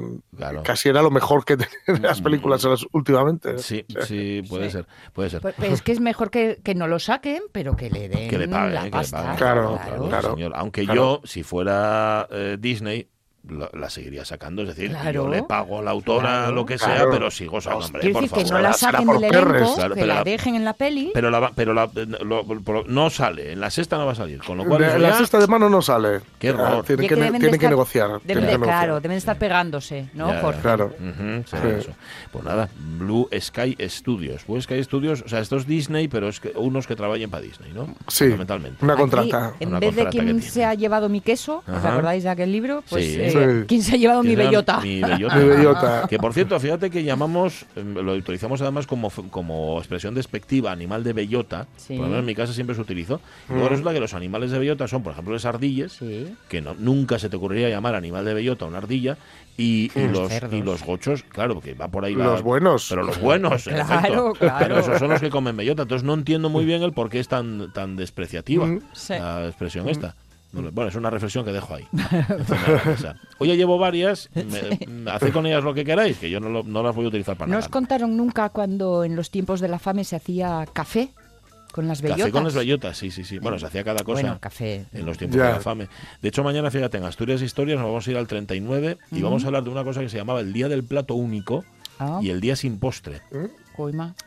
casi era lo mejor que tenían las películas últimamente. Sí, sí, puede ser, puede ser. Pues, pues es que es mejor que, no lo saquen, pero que le den que le paguen, la pasta. Claro, claro, Aunque yo, si fuera eh, Disney, la, seguiría sacando. Es decir, yo le pago a la autora lo que sea, pero sigo sacando. Hombre, por decir, que no la saquen del elenco, que la dejen en la peli. Pero, la, pero la, no sale, en la sexta no va a salir. Con lo cual, en la sexta de mano no sale. Qué error. Tiene que, tiene que negociar. claro, deben estar pegándose, ¿no, Jorge? Claro. Pues nada, Blue Sky Studios. Blue Sky Studios, o sea, esto es Disney, pero es que unos que trabajen para Disney, ¿no? Sí, Fundamentalmente. una contrata. en vez de quién se ha llevado mi queso, ¿os acordáis de aquel libro? Pues ¿quién se ha llevado mi bellota? Mi bellota. Que por cierto, fíjate que llamamos, em, lo utilizamos además como, como expresión despectiva, animal de bellota. Por lo menos en mi casa siempre se utilizó. Luego mm. resulta que los animales de bellota son, por ejemplo, las ardillas, que no, nunca se te ocurriría llamar animal de bellota una ardilla, y, los, y los gochos, claro, porque va por ahí. Los buenos. Pero los buenos, claro, claro. esos son los que comen bellota. Entonces no entiendo muy bien el por qué es tan, tan despreciativa mm. la expresión mm. esta. Bueno, es una reflexión que dejo ahí. Hoy ya llevo varias, me, haced con ellas lo que queráis, que yo no, no las voy a utilizar para nada. ¿No os contaron nunca cuando en los tiempos de la fame se hacía café? Con las bellotas. Café con las bellotas, sí, sí, sí. Bueno, se hacía cada cosa café. en los tiempos de la fame. De hecho, mañana, fíjate, en Asturias Historias nos vamos a ir al 39 y vamos a hablar de una cosa que se llamaba el Día del Plato Único ah. y el Día Sin Postre. ¿Eh?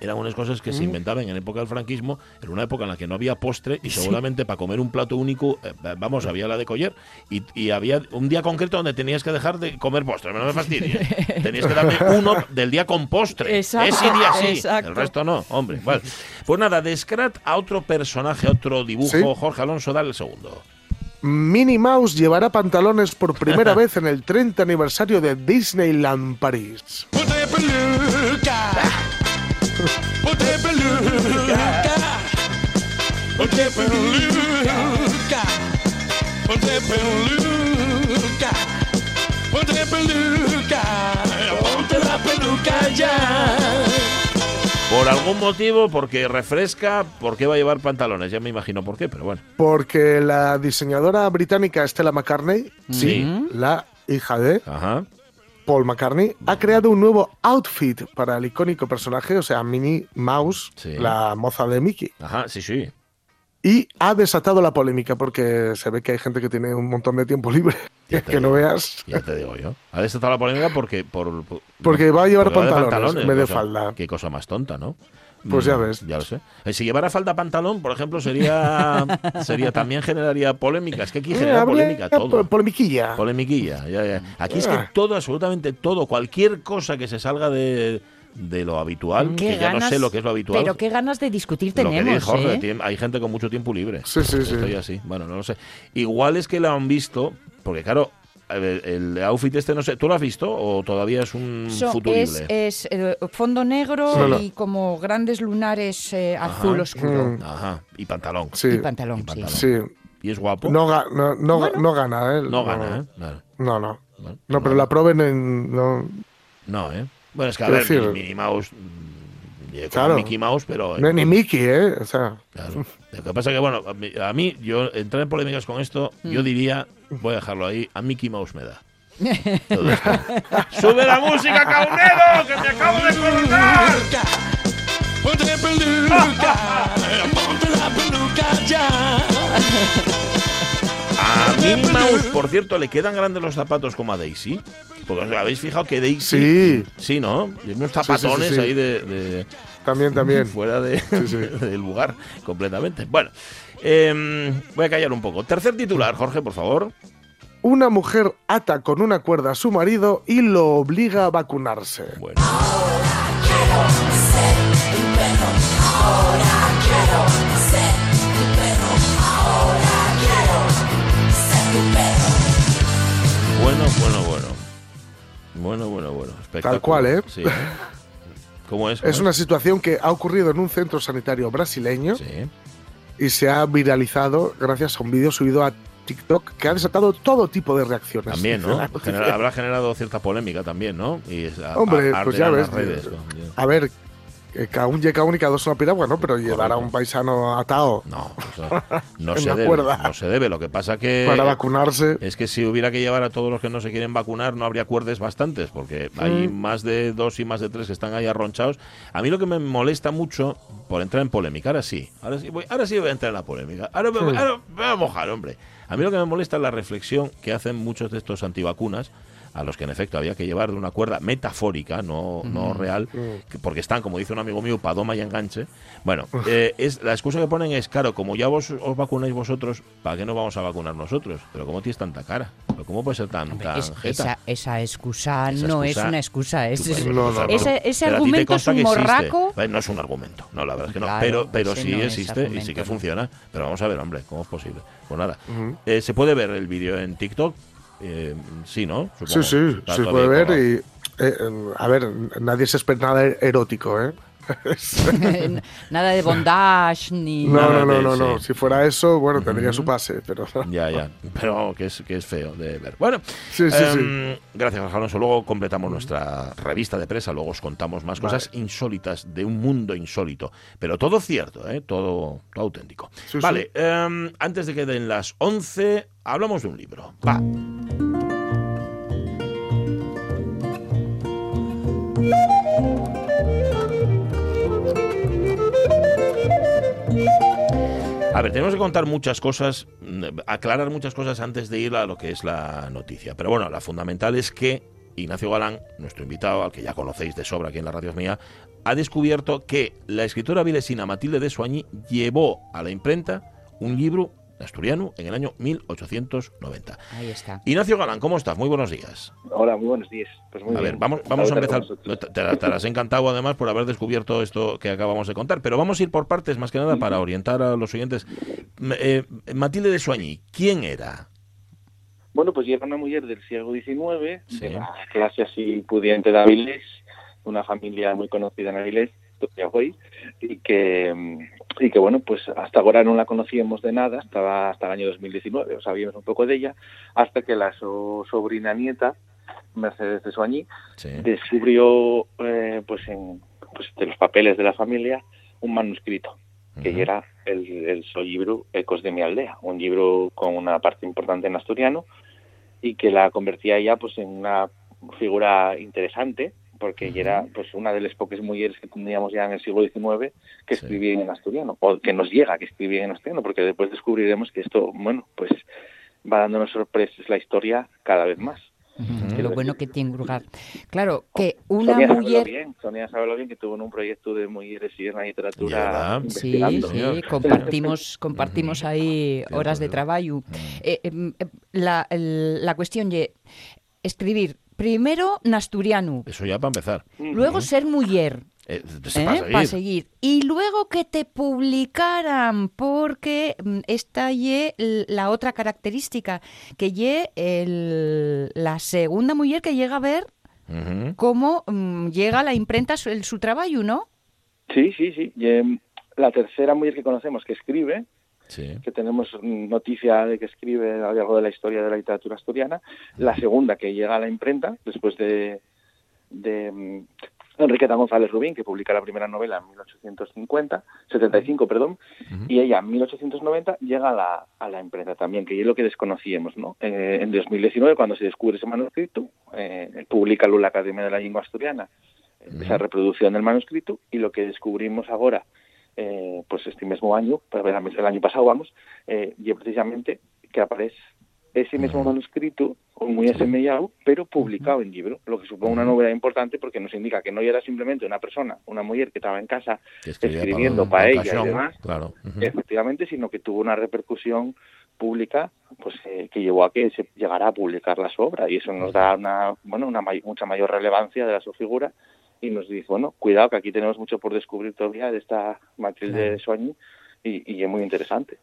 Eran unas cosas que se mm. inventaban en época del franquismo, en una época en la que no había postre y seguramente para comer un plato único, eh, vamos, había la de coller y, había un día concreto donde tenías que dejar de comer postre, no me fastidies. tenías que darme uno del día con postre. Ese día sí, el resto no, hombre. Vale. Pues nada, de Scrat a otro personaje, a otro dibujo, Jorge Alonso, dale el segundo. Minnie Mouse llevará pantalones por primera vez en el 30 aniversario de Disneyland París. Por algún motivo, porque refresca, ¿por qué va a llevar pantalones? Ya me imagino por qué, pero bueno. Porque la diseñadora británica Stella McCartney, sí. la hija de Ajá. Paul McCartney, ha creado un nuevo outfit para el icónico personaje, o sea, Minnie Mouse, la moza de Mickey. Ajá, sí, sí. Y ha desatado la polémica porque se ve que hay gente que tiene un montón de tiempo libre. que no veas. Ya te digo yo. Ha desatado la polémica porque. Por, porque va a llevar pantalones, me de falda. Qué cosa más tonta, ¿no? Pues ya mm, ves. Ya lo sé. Eh, si llevara falda pantalón, por ejemplo, sería sería también generaría polémica. Es que aquí eh, genera polémica todo. Polemiquilla. Polemiquilla, ya, ya. Aquí es que ah. todo, absolutamente todo, cualquier cosa que se salga de, lo habitual, que ya no sé lo que es lo habitual. Pero qué ganas de discutir tenemos. ¿eh? hay gente con mucho tiempo libre. Sí, sí, sí. Estoy así. Bueno, no lo sé. Igual es que la han visto, porque claro, el, outfit este, no sé, ¿tú lo has visto o todavía es un futurible? Es, eh, fondo negro y como grandes lunares eh, azul oscuro. Mm. Ajá, y pantalón. Sí. Y pantalón, sí. ¿Y es guapo? No, no, no, no gana, ¿eh? No gana, ¿eh? No, no. No, pero la proben en... No, no ¿eh? Bueno, es que a ver, Minnie Mouse claro. Mickey Mouse, pero... No es ni Mickey, ¿eh? O sea... Claro. Lo que pasa es que, bueno, a mí, yo entrar en polémicas con esto, yo mm. diría, voy a dejarlo ahí, a Mickey Mouse me da. ¡Sube la música, Caunedo! ¡Que me acabo de colgar! ¡Ponte peluca! ¡Ponte la peluca ya! A Minnie Mouse, por cierto, le quedan grandes los zapatos como a Daisy. Porque os habéis fijado que Daisy. Sí. Sí, ¿no? unos zapatones ahí de, También, también. Fuera de, del lugar, completamente. Bueno, em, voy a callar un poco. Tercer titular, Jorge, por favor. Una mujer ata con una cuerda a su marido y lo obliga a vacunarse. Bueno. Bueno, bueno, bueno. Bueno, bueno, bueno. Tal cual, ¿eh? Sí. ¿Cómo es? es una situación que ha ocurrido en un centro sanitario brasileño sí. y se ha viralizado gracias a un vídeo subido a TikTok que ha desatado todo tipo de reacciones. También, ¿no? habrá generado cierta polémica también, ¿no? Y Hombre, pues ya ves. Redes, a ver, cada un llega un y cada dos una piragua, ¿no? Pero llevar a un paisano atado. No, no se debe. No se debe. Lo que pasa que. Para vacunarse. Es que si hubiera que llevar a todos los que no se quieren vacunar, no habría cuerdes bastantes, porque hay mm. más de dos y más de tres que están ahí arronchados. A mí lo que me molesta mucho, por entrar en polémica, ahora sí, ahora sí voy, ahora sí voy a entrar en la polémica. Ahora, me, ahora me voy a mojar, hombre. A mí lo que me molesta es la reflexión que hacen muchos de estos antivacunas a los que en efecto había que llevar de una cuerda metafórica, no, no real, porque están, como dice un amigo mío, padoma y enganche. Bueno, eh, es la excusa que ponen es, claro, como ya vos os vacunáis vosotros, ¿para qué no vamos a vacunar nosotros? Pero ¿cómo tienes tanta cara? ¿Cómo puede ser tan, esa, esa, excusa no es una excusa, es, ese, argumento es un morraco. No es un argumento, no, la verdad es que no, pero, pero sí existe y sí que funciona. Pero vamos a ver, hombre, ¿cómo es posible? Pues nada, eh, se puede ver el vídeo en TikTok, eh, sí, ¿no? Sí, sí, se puede ver y... Eh, a ver, nadie se espera nada erótico, ¿eh? Nada de bondage ni. No, no, no, no, no. Si fuera eso, bueno, tendría su pase, pero. Ya, ya. Pero que es, que es feo de ver. Bueno, sí, sí, em, gracias, Alonso. Luego completamos nuestra revista de presa, luego os contamos más cosas insólitas de un mundo insólito. Pero todo cierto, ¿eh? todo, auténtico. vale, em, antes de que den las 11, hablamos de un libro. Va. A ver, tenemos que contar muchas cosas, mm, aclarar muchas cosas antes de ir a lo que es la noticia. Pero bueno, la fundamental es que Ignacio Galán, nuestro invitado, al que ya conocéis de sobra aquí en la radio mía, ha descubierto que la escritora vilesina Matilde de Soigny llevó a la imprenta un libro asturiano en el año 1890. Ahí está. Ignacio Galán, ¿cómo estás? Muy buenos días. Hola, muy buenos días. Pues a ver, vamos, vamos a empezar. Te, te, has encantado además por haber descubierto esto que acabamos de contar, pero vamos a ir por partes más que nada para orientar a los oyentes. Eh, Matilde de Soigny, ¿quién era? Bueno, pues era una mujer del siglo XIX, de la clase así pudiente de Avilés, una familia muy conocida en Avilés, y que y que bueno, pues hasta ahora no la conocíamos de nada, estaba hasta el año 2019, o sabíamos un poco de ella, hasta que la sobrina nieta, Mercedes de Soañí, descubrió eh, pues en pues de los papeles de la familia un manuscrito, que era el, el libro Ecos de mi aldea, un libro con una parte importante en asturiano y que la convertía ella pues en una figura interesante porque era pues una de las pocas mujeres que teníamos ya en el siglo XIX que escribían en asturiano, o que nos llega que escribían en asturiano, porque después descubriremos que esto, bueno, pues va dándonos sorpresas la historia cada vez más. lo bueno que tiene lugar. Claro, que una mujer... Bien, Sonia sabe bien que tuvo un proyecto de mujeres y en la literatura Sí, sí, compartimos, compartimos ahí horas de trabajo. Eh, em, em, la, la cuestión de escribir Primero, Nasturiano. Eso ya para empezar. Luego, ser mujer. Eh, ¿Eh? para, seguir. Y luego que te publicaran, porque mm, esta ye la otra característica, que ye la segunda mujer que llega a ver cómo mm, llega a la imprenta su, su trabajo, ¿no? Sí, sí, sí. Em, la tercera mujer que conocemos que escribe, que tenemos noticia de que escribe a lo largo de la historia de la literatura asturiana. La segunda, que llega a la imprenta, después de, de mm, Enriqueta González Rubín, que publica la primera novela en 1850, 75, perdón, y ella en 1890 llega a la, a la imprenta también, que es lo que desconocíamos, ¿no? Eh, en 2019, cuando se descubre ese manuscrito, eh, publica la Academia de la Lengua Asturiana esa reproducción del manuscrito, y lo que descubrimos ahora eh, pues este mismo año, el año pasado vamos, eh, y precisamente que aparece ese mismo manuscrito muy asemejado, pero publicado en libro, lo que supone una novedad importante porque nos indica que no era simplemente una persona, una mujer que estaba en casa escribiendo para, ella y demás, efectivamente, sino que tuvo una repercusión pública pues eh, que llevó a que se llegara a publicar la obra y eso nos da una bueno una mucha mayor relevancia de la su figura y nos dice, bueno, cuidado que aquí tenemos mucho por descubrir todavía de esta Matilde de Soigny y, es muy interesante.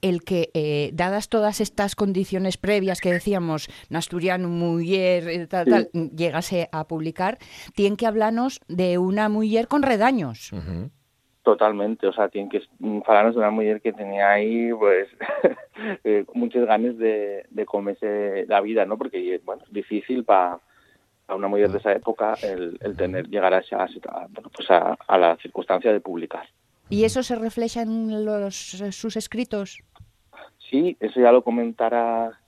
El que, eh, dadas todas estas condiciones previas que decíamos, Nasturiano, mujer, eh, tal, tal, llegase a publicar, tiene que hablarnos de una mujer con redaños. Totalmente, o sea, tiene que hablarnos de una mujer que tenía ahí, pues, eh, muchas ganas de, de comerse la vida, ¿no? Porque, bueno, es difícil para a una mujer de esa época el, tener llegar a, esa, pues a, a, la circunstancia de publicar. ¿Y eso se refleja en los, sus escritos? Sí, eso ya lo comentará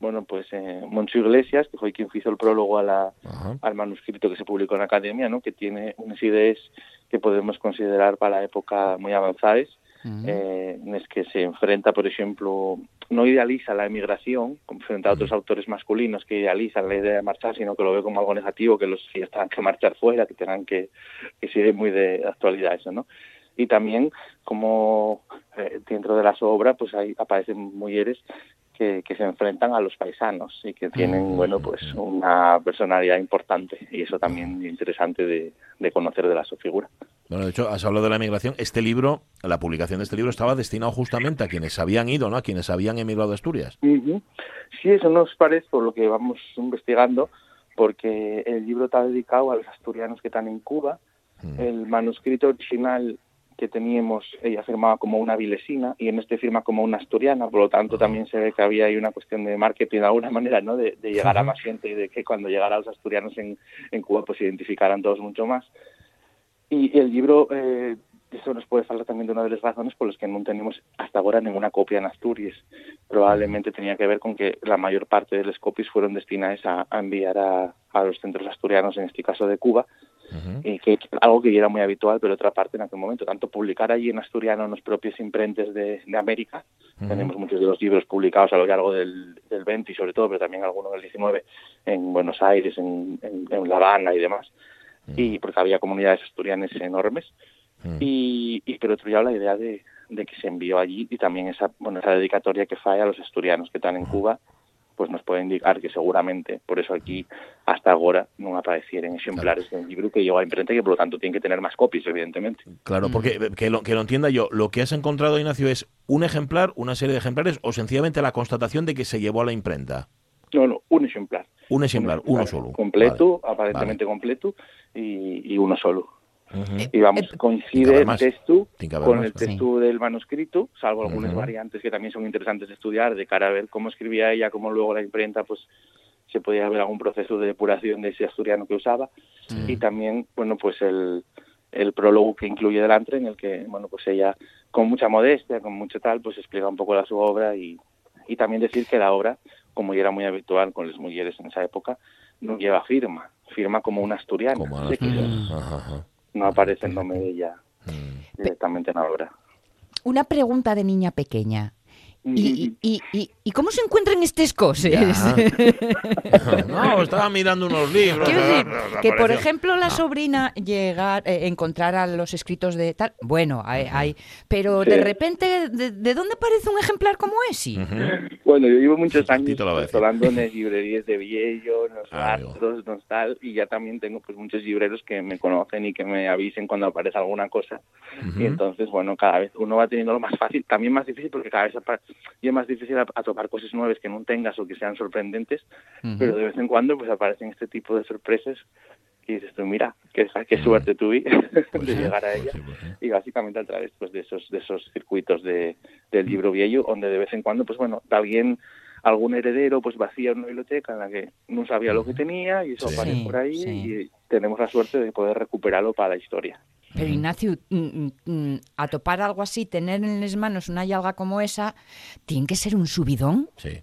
bueno, pues eh, Moncho Iglesias, que fue quien hizo el prólogo a la, al manuscrito que se publicó en la Academia, ¿no? que tiene unas ideas que podemos considerar para la época muy avanzadas, eh, en es que se enfrenta, por ejemplo, no idealiza la emigración, frente a otros autores masculinos que idealizan la idea de marchar, sino que lo ve como algo negativo, que los que tengan que marchar fuera, que tengan que, que sigue muy de actualidad eso, ¿no? Y también, como eh, dentro de la obra, pues ahí aparecen mujeres que, se enfrentan a los paisanos y que tienen, bueno, pues una personalidad importante y eso también es interesante de, conocer de la su figura. Bueno, de hecho, has hablado de la emigración. Este libro, la publicación de este libro estaba destinado justamente a quienes habían ido, ¿no? A quienes habían emigrado a Asturias. Sí, eso nos parece por lo que vamos investigando, porque el libro está dedicado a los asturianos que están en Cuba. El manuscrito original que teníamos, ella firmaba como una vilesina y en este firma como una asturiana, por lo tanto también se ve que había ahí una cuestión de marketing de alguna manera, ¿no? De, llegar a más gente y de que cuando llegara los asturianos en, en Cuba pues se identificaran todos mucho más. Y el libro, eh, eso nos puede hablar también de una de las razones por las que no tenemos hasta ahora ninguna copia en Asturias. Probablemente tenía que ver con que la mayor parte de las copias fueron destinadas a, enviar a, a los centros asturianos, en este caso de Cuba, y que algo que era muy habitual, pero otra parte en aquel momento, tanto publicar allí en asturiano en los propios imprentes de, América, tenemos muchos de los libros publicados a lo largo del, del 20 y sobre todo, pero también algunos del 19 en Buenos Aires, en, en, La Habana y demás, y porque había comunidades asturianas enormes, y, y pero otro ya la idea de, de que se envió allí y también esa, bueno, esa dedicatoria que falla a los asturianos que están en Cuba pues nos puede indicar que seguramente, por eso aquí hasta ahora no aparecieron ejemplares del libro que llegó a imprenta y que por lo tanto tiene que tener más copias, evidentemente. Claro, porque eh, que lo, que lo entienda yo, lo que has encontrado, Ignacio, es un ejemplar, una serie de ejemplares o sencillamente la constatación de que se llevó a la imprenta. No, no, un ejemplar. Un ejemplar, uno solo. Completo, aparentemente completo, y uno solo. Y vamos, eh, coincide el texto con el texto del manuscrito, salvo algunas variantes que también son interesantes de estudiar, de cara a ver cómo escribía ella, cómo luego la imprenta, pues se podía ver algún proceso de depuración de ese asturiano que usaba. Y también, bueno, pues el, el prólogo que incluye delante, en el que, bueno, pues ella, con mucha modestia, con mucho tal, pues explica un poco la su obra y, y también decir que la obra, como ya era muy habitual con las mujeres en esa época, no lleva firma, firma como una asturiana. Como no aparece el nombre de ella mm. directamente en la obra. Una pregunta de niña pequeña. ¿Y, y, y, y cómo se encuentran estas cosas? no, estaba mirando unos libros. que por ejemplo la ah. sobrina llegar, eh, encontrara los escritos de tal, bueno, hay, hay pero de repente, ¿de, dónde aparece un ejemplar como ese? Bueno, yo llevo muchos años hablando en librerías de Viejo, en los ah, tal, y ya también tengo pues muchos libreros que me conocen y que me avisen cuando aparece alguna cosa. Y entonces, bueno, cada vez uno va teniendo lo más fácil, también más difícil porque cada vez es más difícil a, tocar cosas nuevas que no tengas o que sean sorprendentes, pero de vez en cuando pues aparecen este tipo de sorpresas y dices tú, mira, qué, qué suerte tuve pues de llegar a ella. Pues y básicamente a través pues, de, esos, de esos circuitos de, del libro viejo, donde de vez en cuando, pues bueno, alguien algún heredero pues vacía una biblioteca en la que no sabía lo que tenía y eso aparece por ahí y tenemos la suerte de poder recuperarlo para la historia. Pero Ignacio, mm, mm, mm, a topar algo así, tener en las manos una yalga como esa, ¿tiene que ser un subidón? Sí.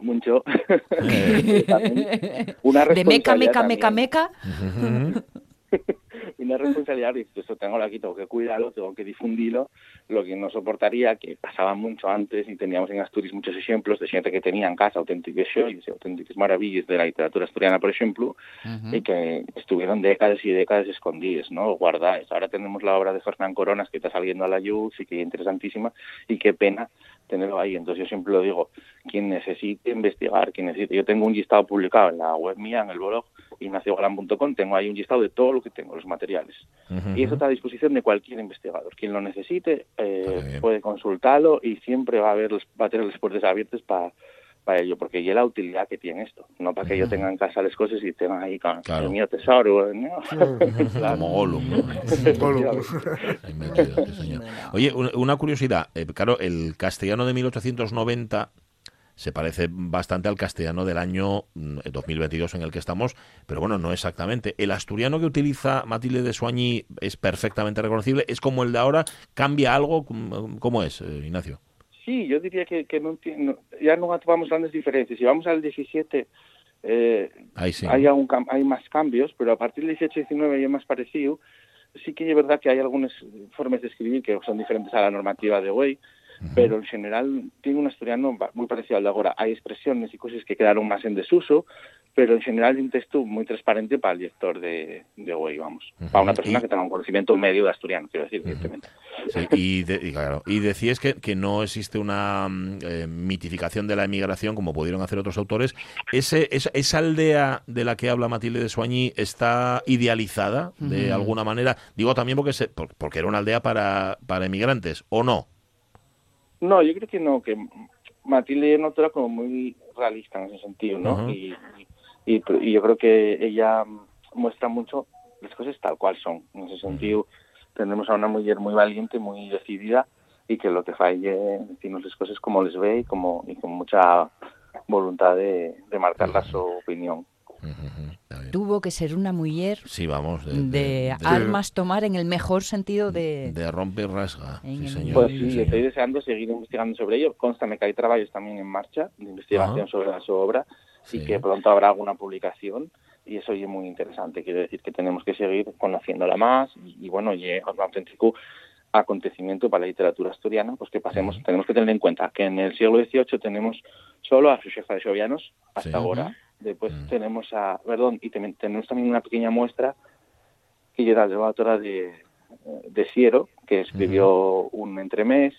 Mucho. una de meca, meca, meca, meca. Una responsabilidad, y eso tengo aquí, tengo que cuidarlo, tengo que difundirlo, lo que no soportaría, que pasaba mucho antes y teníamos en Asturias muchos ejemplos de gente que tenía en casa auténticas xoias auténticas maravillas de la literatura asturiana, por ejemplo, y que estuvieron décadas y décadas escondidas, ¿no? guardadas. Ahora tenemos la obra de Fernán Coronas que está saliendo a la luz y que es interesantísima, y qué pena tenerlo ahí. Entonces yo siempre lo digo, quien necesite investigar, quien necesite, yo tengo un listado publicado en la web mía, en el blog, ignaciogalan.com, tengo ahí un listado de todo lo que tengo, los materiales. Y eso está a disposición de cualquier investigador. Quien lo necesite eh, puede consultarlo y siempre va a, haber, va a tener las puertas abiertas para para ello, porque ya la utilidad que tiene esto, no para que yo tenga en casa las cosas y tenga ahí con el mío tesoro. Como Gollum. Oye, una curiosidad, eh, claro, el castellano de 1890 se parece bastante al castellano del año 2022 mm, en el que estamos, pero bueno, no exactamente. El asturiano que utiliza Matilde de Soañi es perfectamente reconocible, es como el de ahora, ¿cambia algo? ¿Cómo es, eh, Ignacio? Sí, yo diría que, ya no atopamos grandes diferencias. Si vamos al 17, eh, hay, hay más cambios, pero a partir del 18-19 ya más parecido. Sí que es verdad que hay algunas formas de escribir que son diferentes a la normativa de hoy pero en general tiene un asturiano muy parecido al de ahora. Hay expresiones y cosas que quedaron más en desuso, pero en general es un texto muy transparente para el lector de, de hoy, vamos. Para una persona que tenga un conocimiento medio de asturiano, quiero decir, evidentemente. y, claro, y decías que, que no existe una mm, eh, mitificación de la emigración como pudieron hacer otros autores. Ese, esa, aldea de la que habla Matilde de Soañí está idealizada de alguna manera? Digo también porque, se, porque era una aldea para, para emigrantes, ¿o no? No, yo creo que no, que Matilde es una autora como muy realista en ese sentido, ¿no? y, y, yo creo que ella muestra mucho las cosas tal cual son. En ese sentido, tenemos a una mujer muy valiente, muy decidida y que lo que falle decirnos las cosas como les ve y, como, y con mucha voluntad de, de marcar su opinión. Tuvo que ser una mujer sí, vamos, de, armas tomar en el mejor sentido de... De romper rasga, sí, señor. Pues sí, estoy deseando seguir investigando sobre ello. Constame que hay trabajos también en marcha de investigación ah. sobre su obra y que pronto habrá alguna publicación y eso es muy interesante. Quiere decir que tenemos que seguir conociéndola más y, bueno, y es un auténtico acontecimiento para la literatura asturiana, pues que pasemos, tenemos que tener en cuenta que en el siglo XVIII tenemos solo a jefa de Xovianos hasta ahora, Después mm. tenemos a, perdón, y tenemos también una pequeña muestra que llega la autora de, de Siero, que escribió un entremés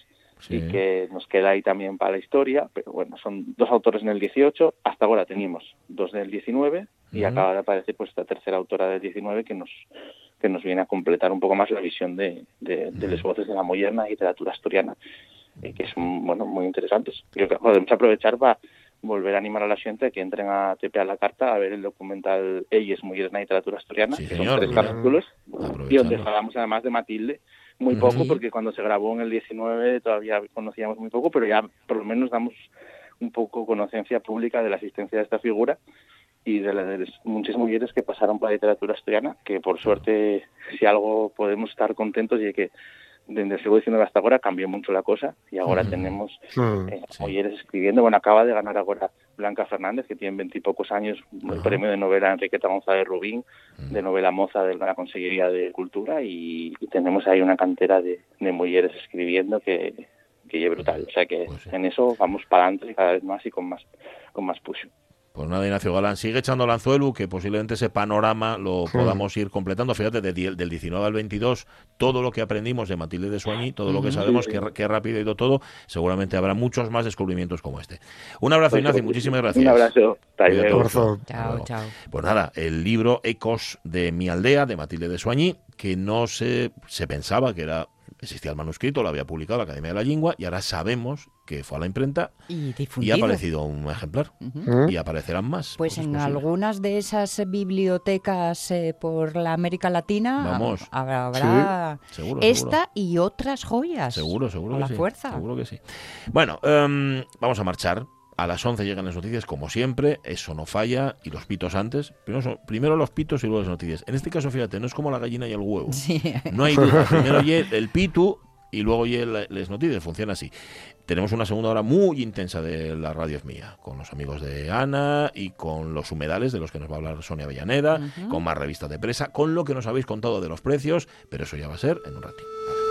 y que nos queda ahí también para la historia, pero bueno, son dos autores en el 18, hasta ahora tenemos dos del 19 y acaba de aparecer pues esta tercera autora del 19 que nos que nos viene a completar un poco más la visión de, de, las voces de la moderna literatura asturiana, eh, que son bueno muy interesantes. Creo que podemos aprovechar para volver a animar a la gente que entren a tepear la carta a ver el documental Ellas, Mujeres en la Literatura Asturiana, que son tres capítulos, y donde hablamos además de Matilde, muy poco, porque cuando se grabó en el 19 todavía conocíamos muy poco, pero ya por lo menos damos un poco conocencia pública de la existencia de esta figura y de, de muchas mujeres que pasaron por la literatura asturiana, que por suerte, si algo podemos estar contentos y que desde el siglo XIX hasta ahora cambió mucho la cosa y ahora tenemos eh, escribiendo. Bueno, acaba de ganar ahora Blanca Fernández, que tiene veintipocos años, el premio de novela Enriqueta González Rubín, de novela moza de la Consejería de Cultura, y, tenemos ahí una cantera de, de mujeres escribiendo que, que es brutal. O sea que pues en eso vamos para adelante cada vez más y con más, con más push. Pues nada, Ignacio Galán, sigue echando el anzuelo, que posiblemente ese panorama lo podamos ir completando. Fíjate, del 19 al 22, todo lo que aprendimos de Matilde de Suañi, todo lo que sabemos, que, rápido ha ido todo, seguramente habrá muchos más descubrimientos como este. Un abrazo, pues, Ignacio, muchísimas gracias. Un abrazo. Chao, chao. Pues nada, el libro Ecos de mi aldea, de Matilde de Suañi, que no se, se pensaba que era existía el manuscrito, lo había publicado la Academia de la Lengua y ahora sabemos que fue a la imprenta y, ha aparecido un ejemplar y aparecerán más. Pues en algunas de esas bibliotecas eh, por la América Latina Vamos. habrá, esta y otras joyas. Seguro, seguro. la fuerza. Seguro que sí. Bueno, em, vamos a marchar a las 11 llegan las noticias, como siempre, eso no falla, y los pitos antes. Primero, primero los pitos y luego las noticias. En este caso, fíjate, no es como la gallina y el huevo. No hay duda. Primero el pitu y luego las noticias. Funciona así. Tenemos una segunda hora muy intensa de la radio es mía, con los amigos de Ana y con los humedales de los que nos va a hablar Sonia Avellaneda, con más revistas de presa, con lo que nos habéis contado de los precios, pero eso ya va a ser en un ratito.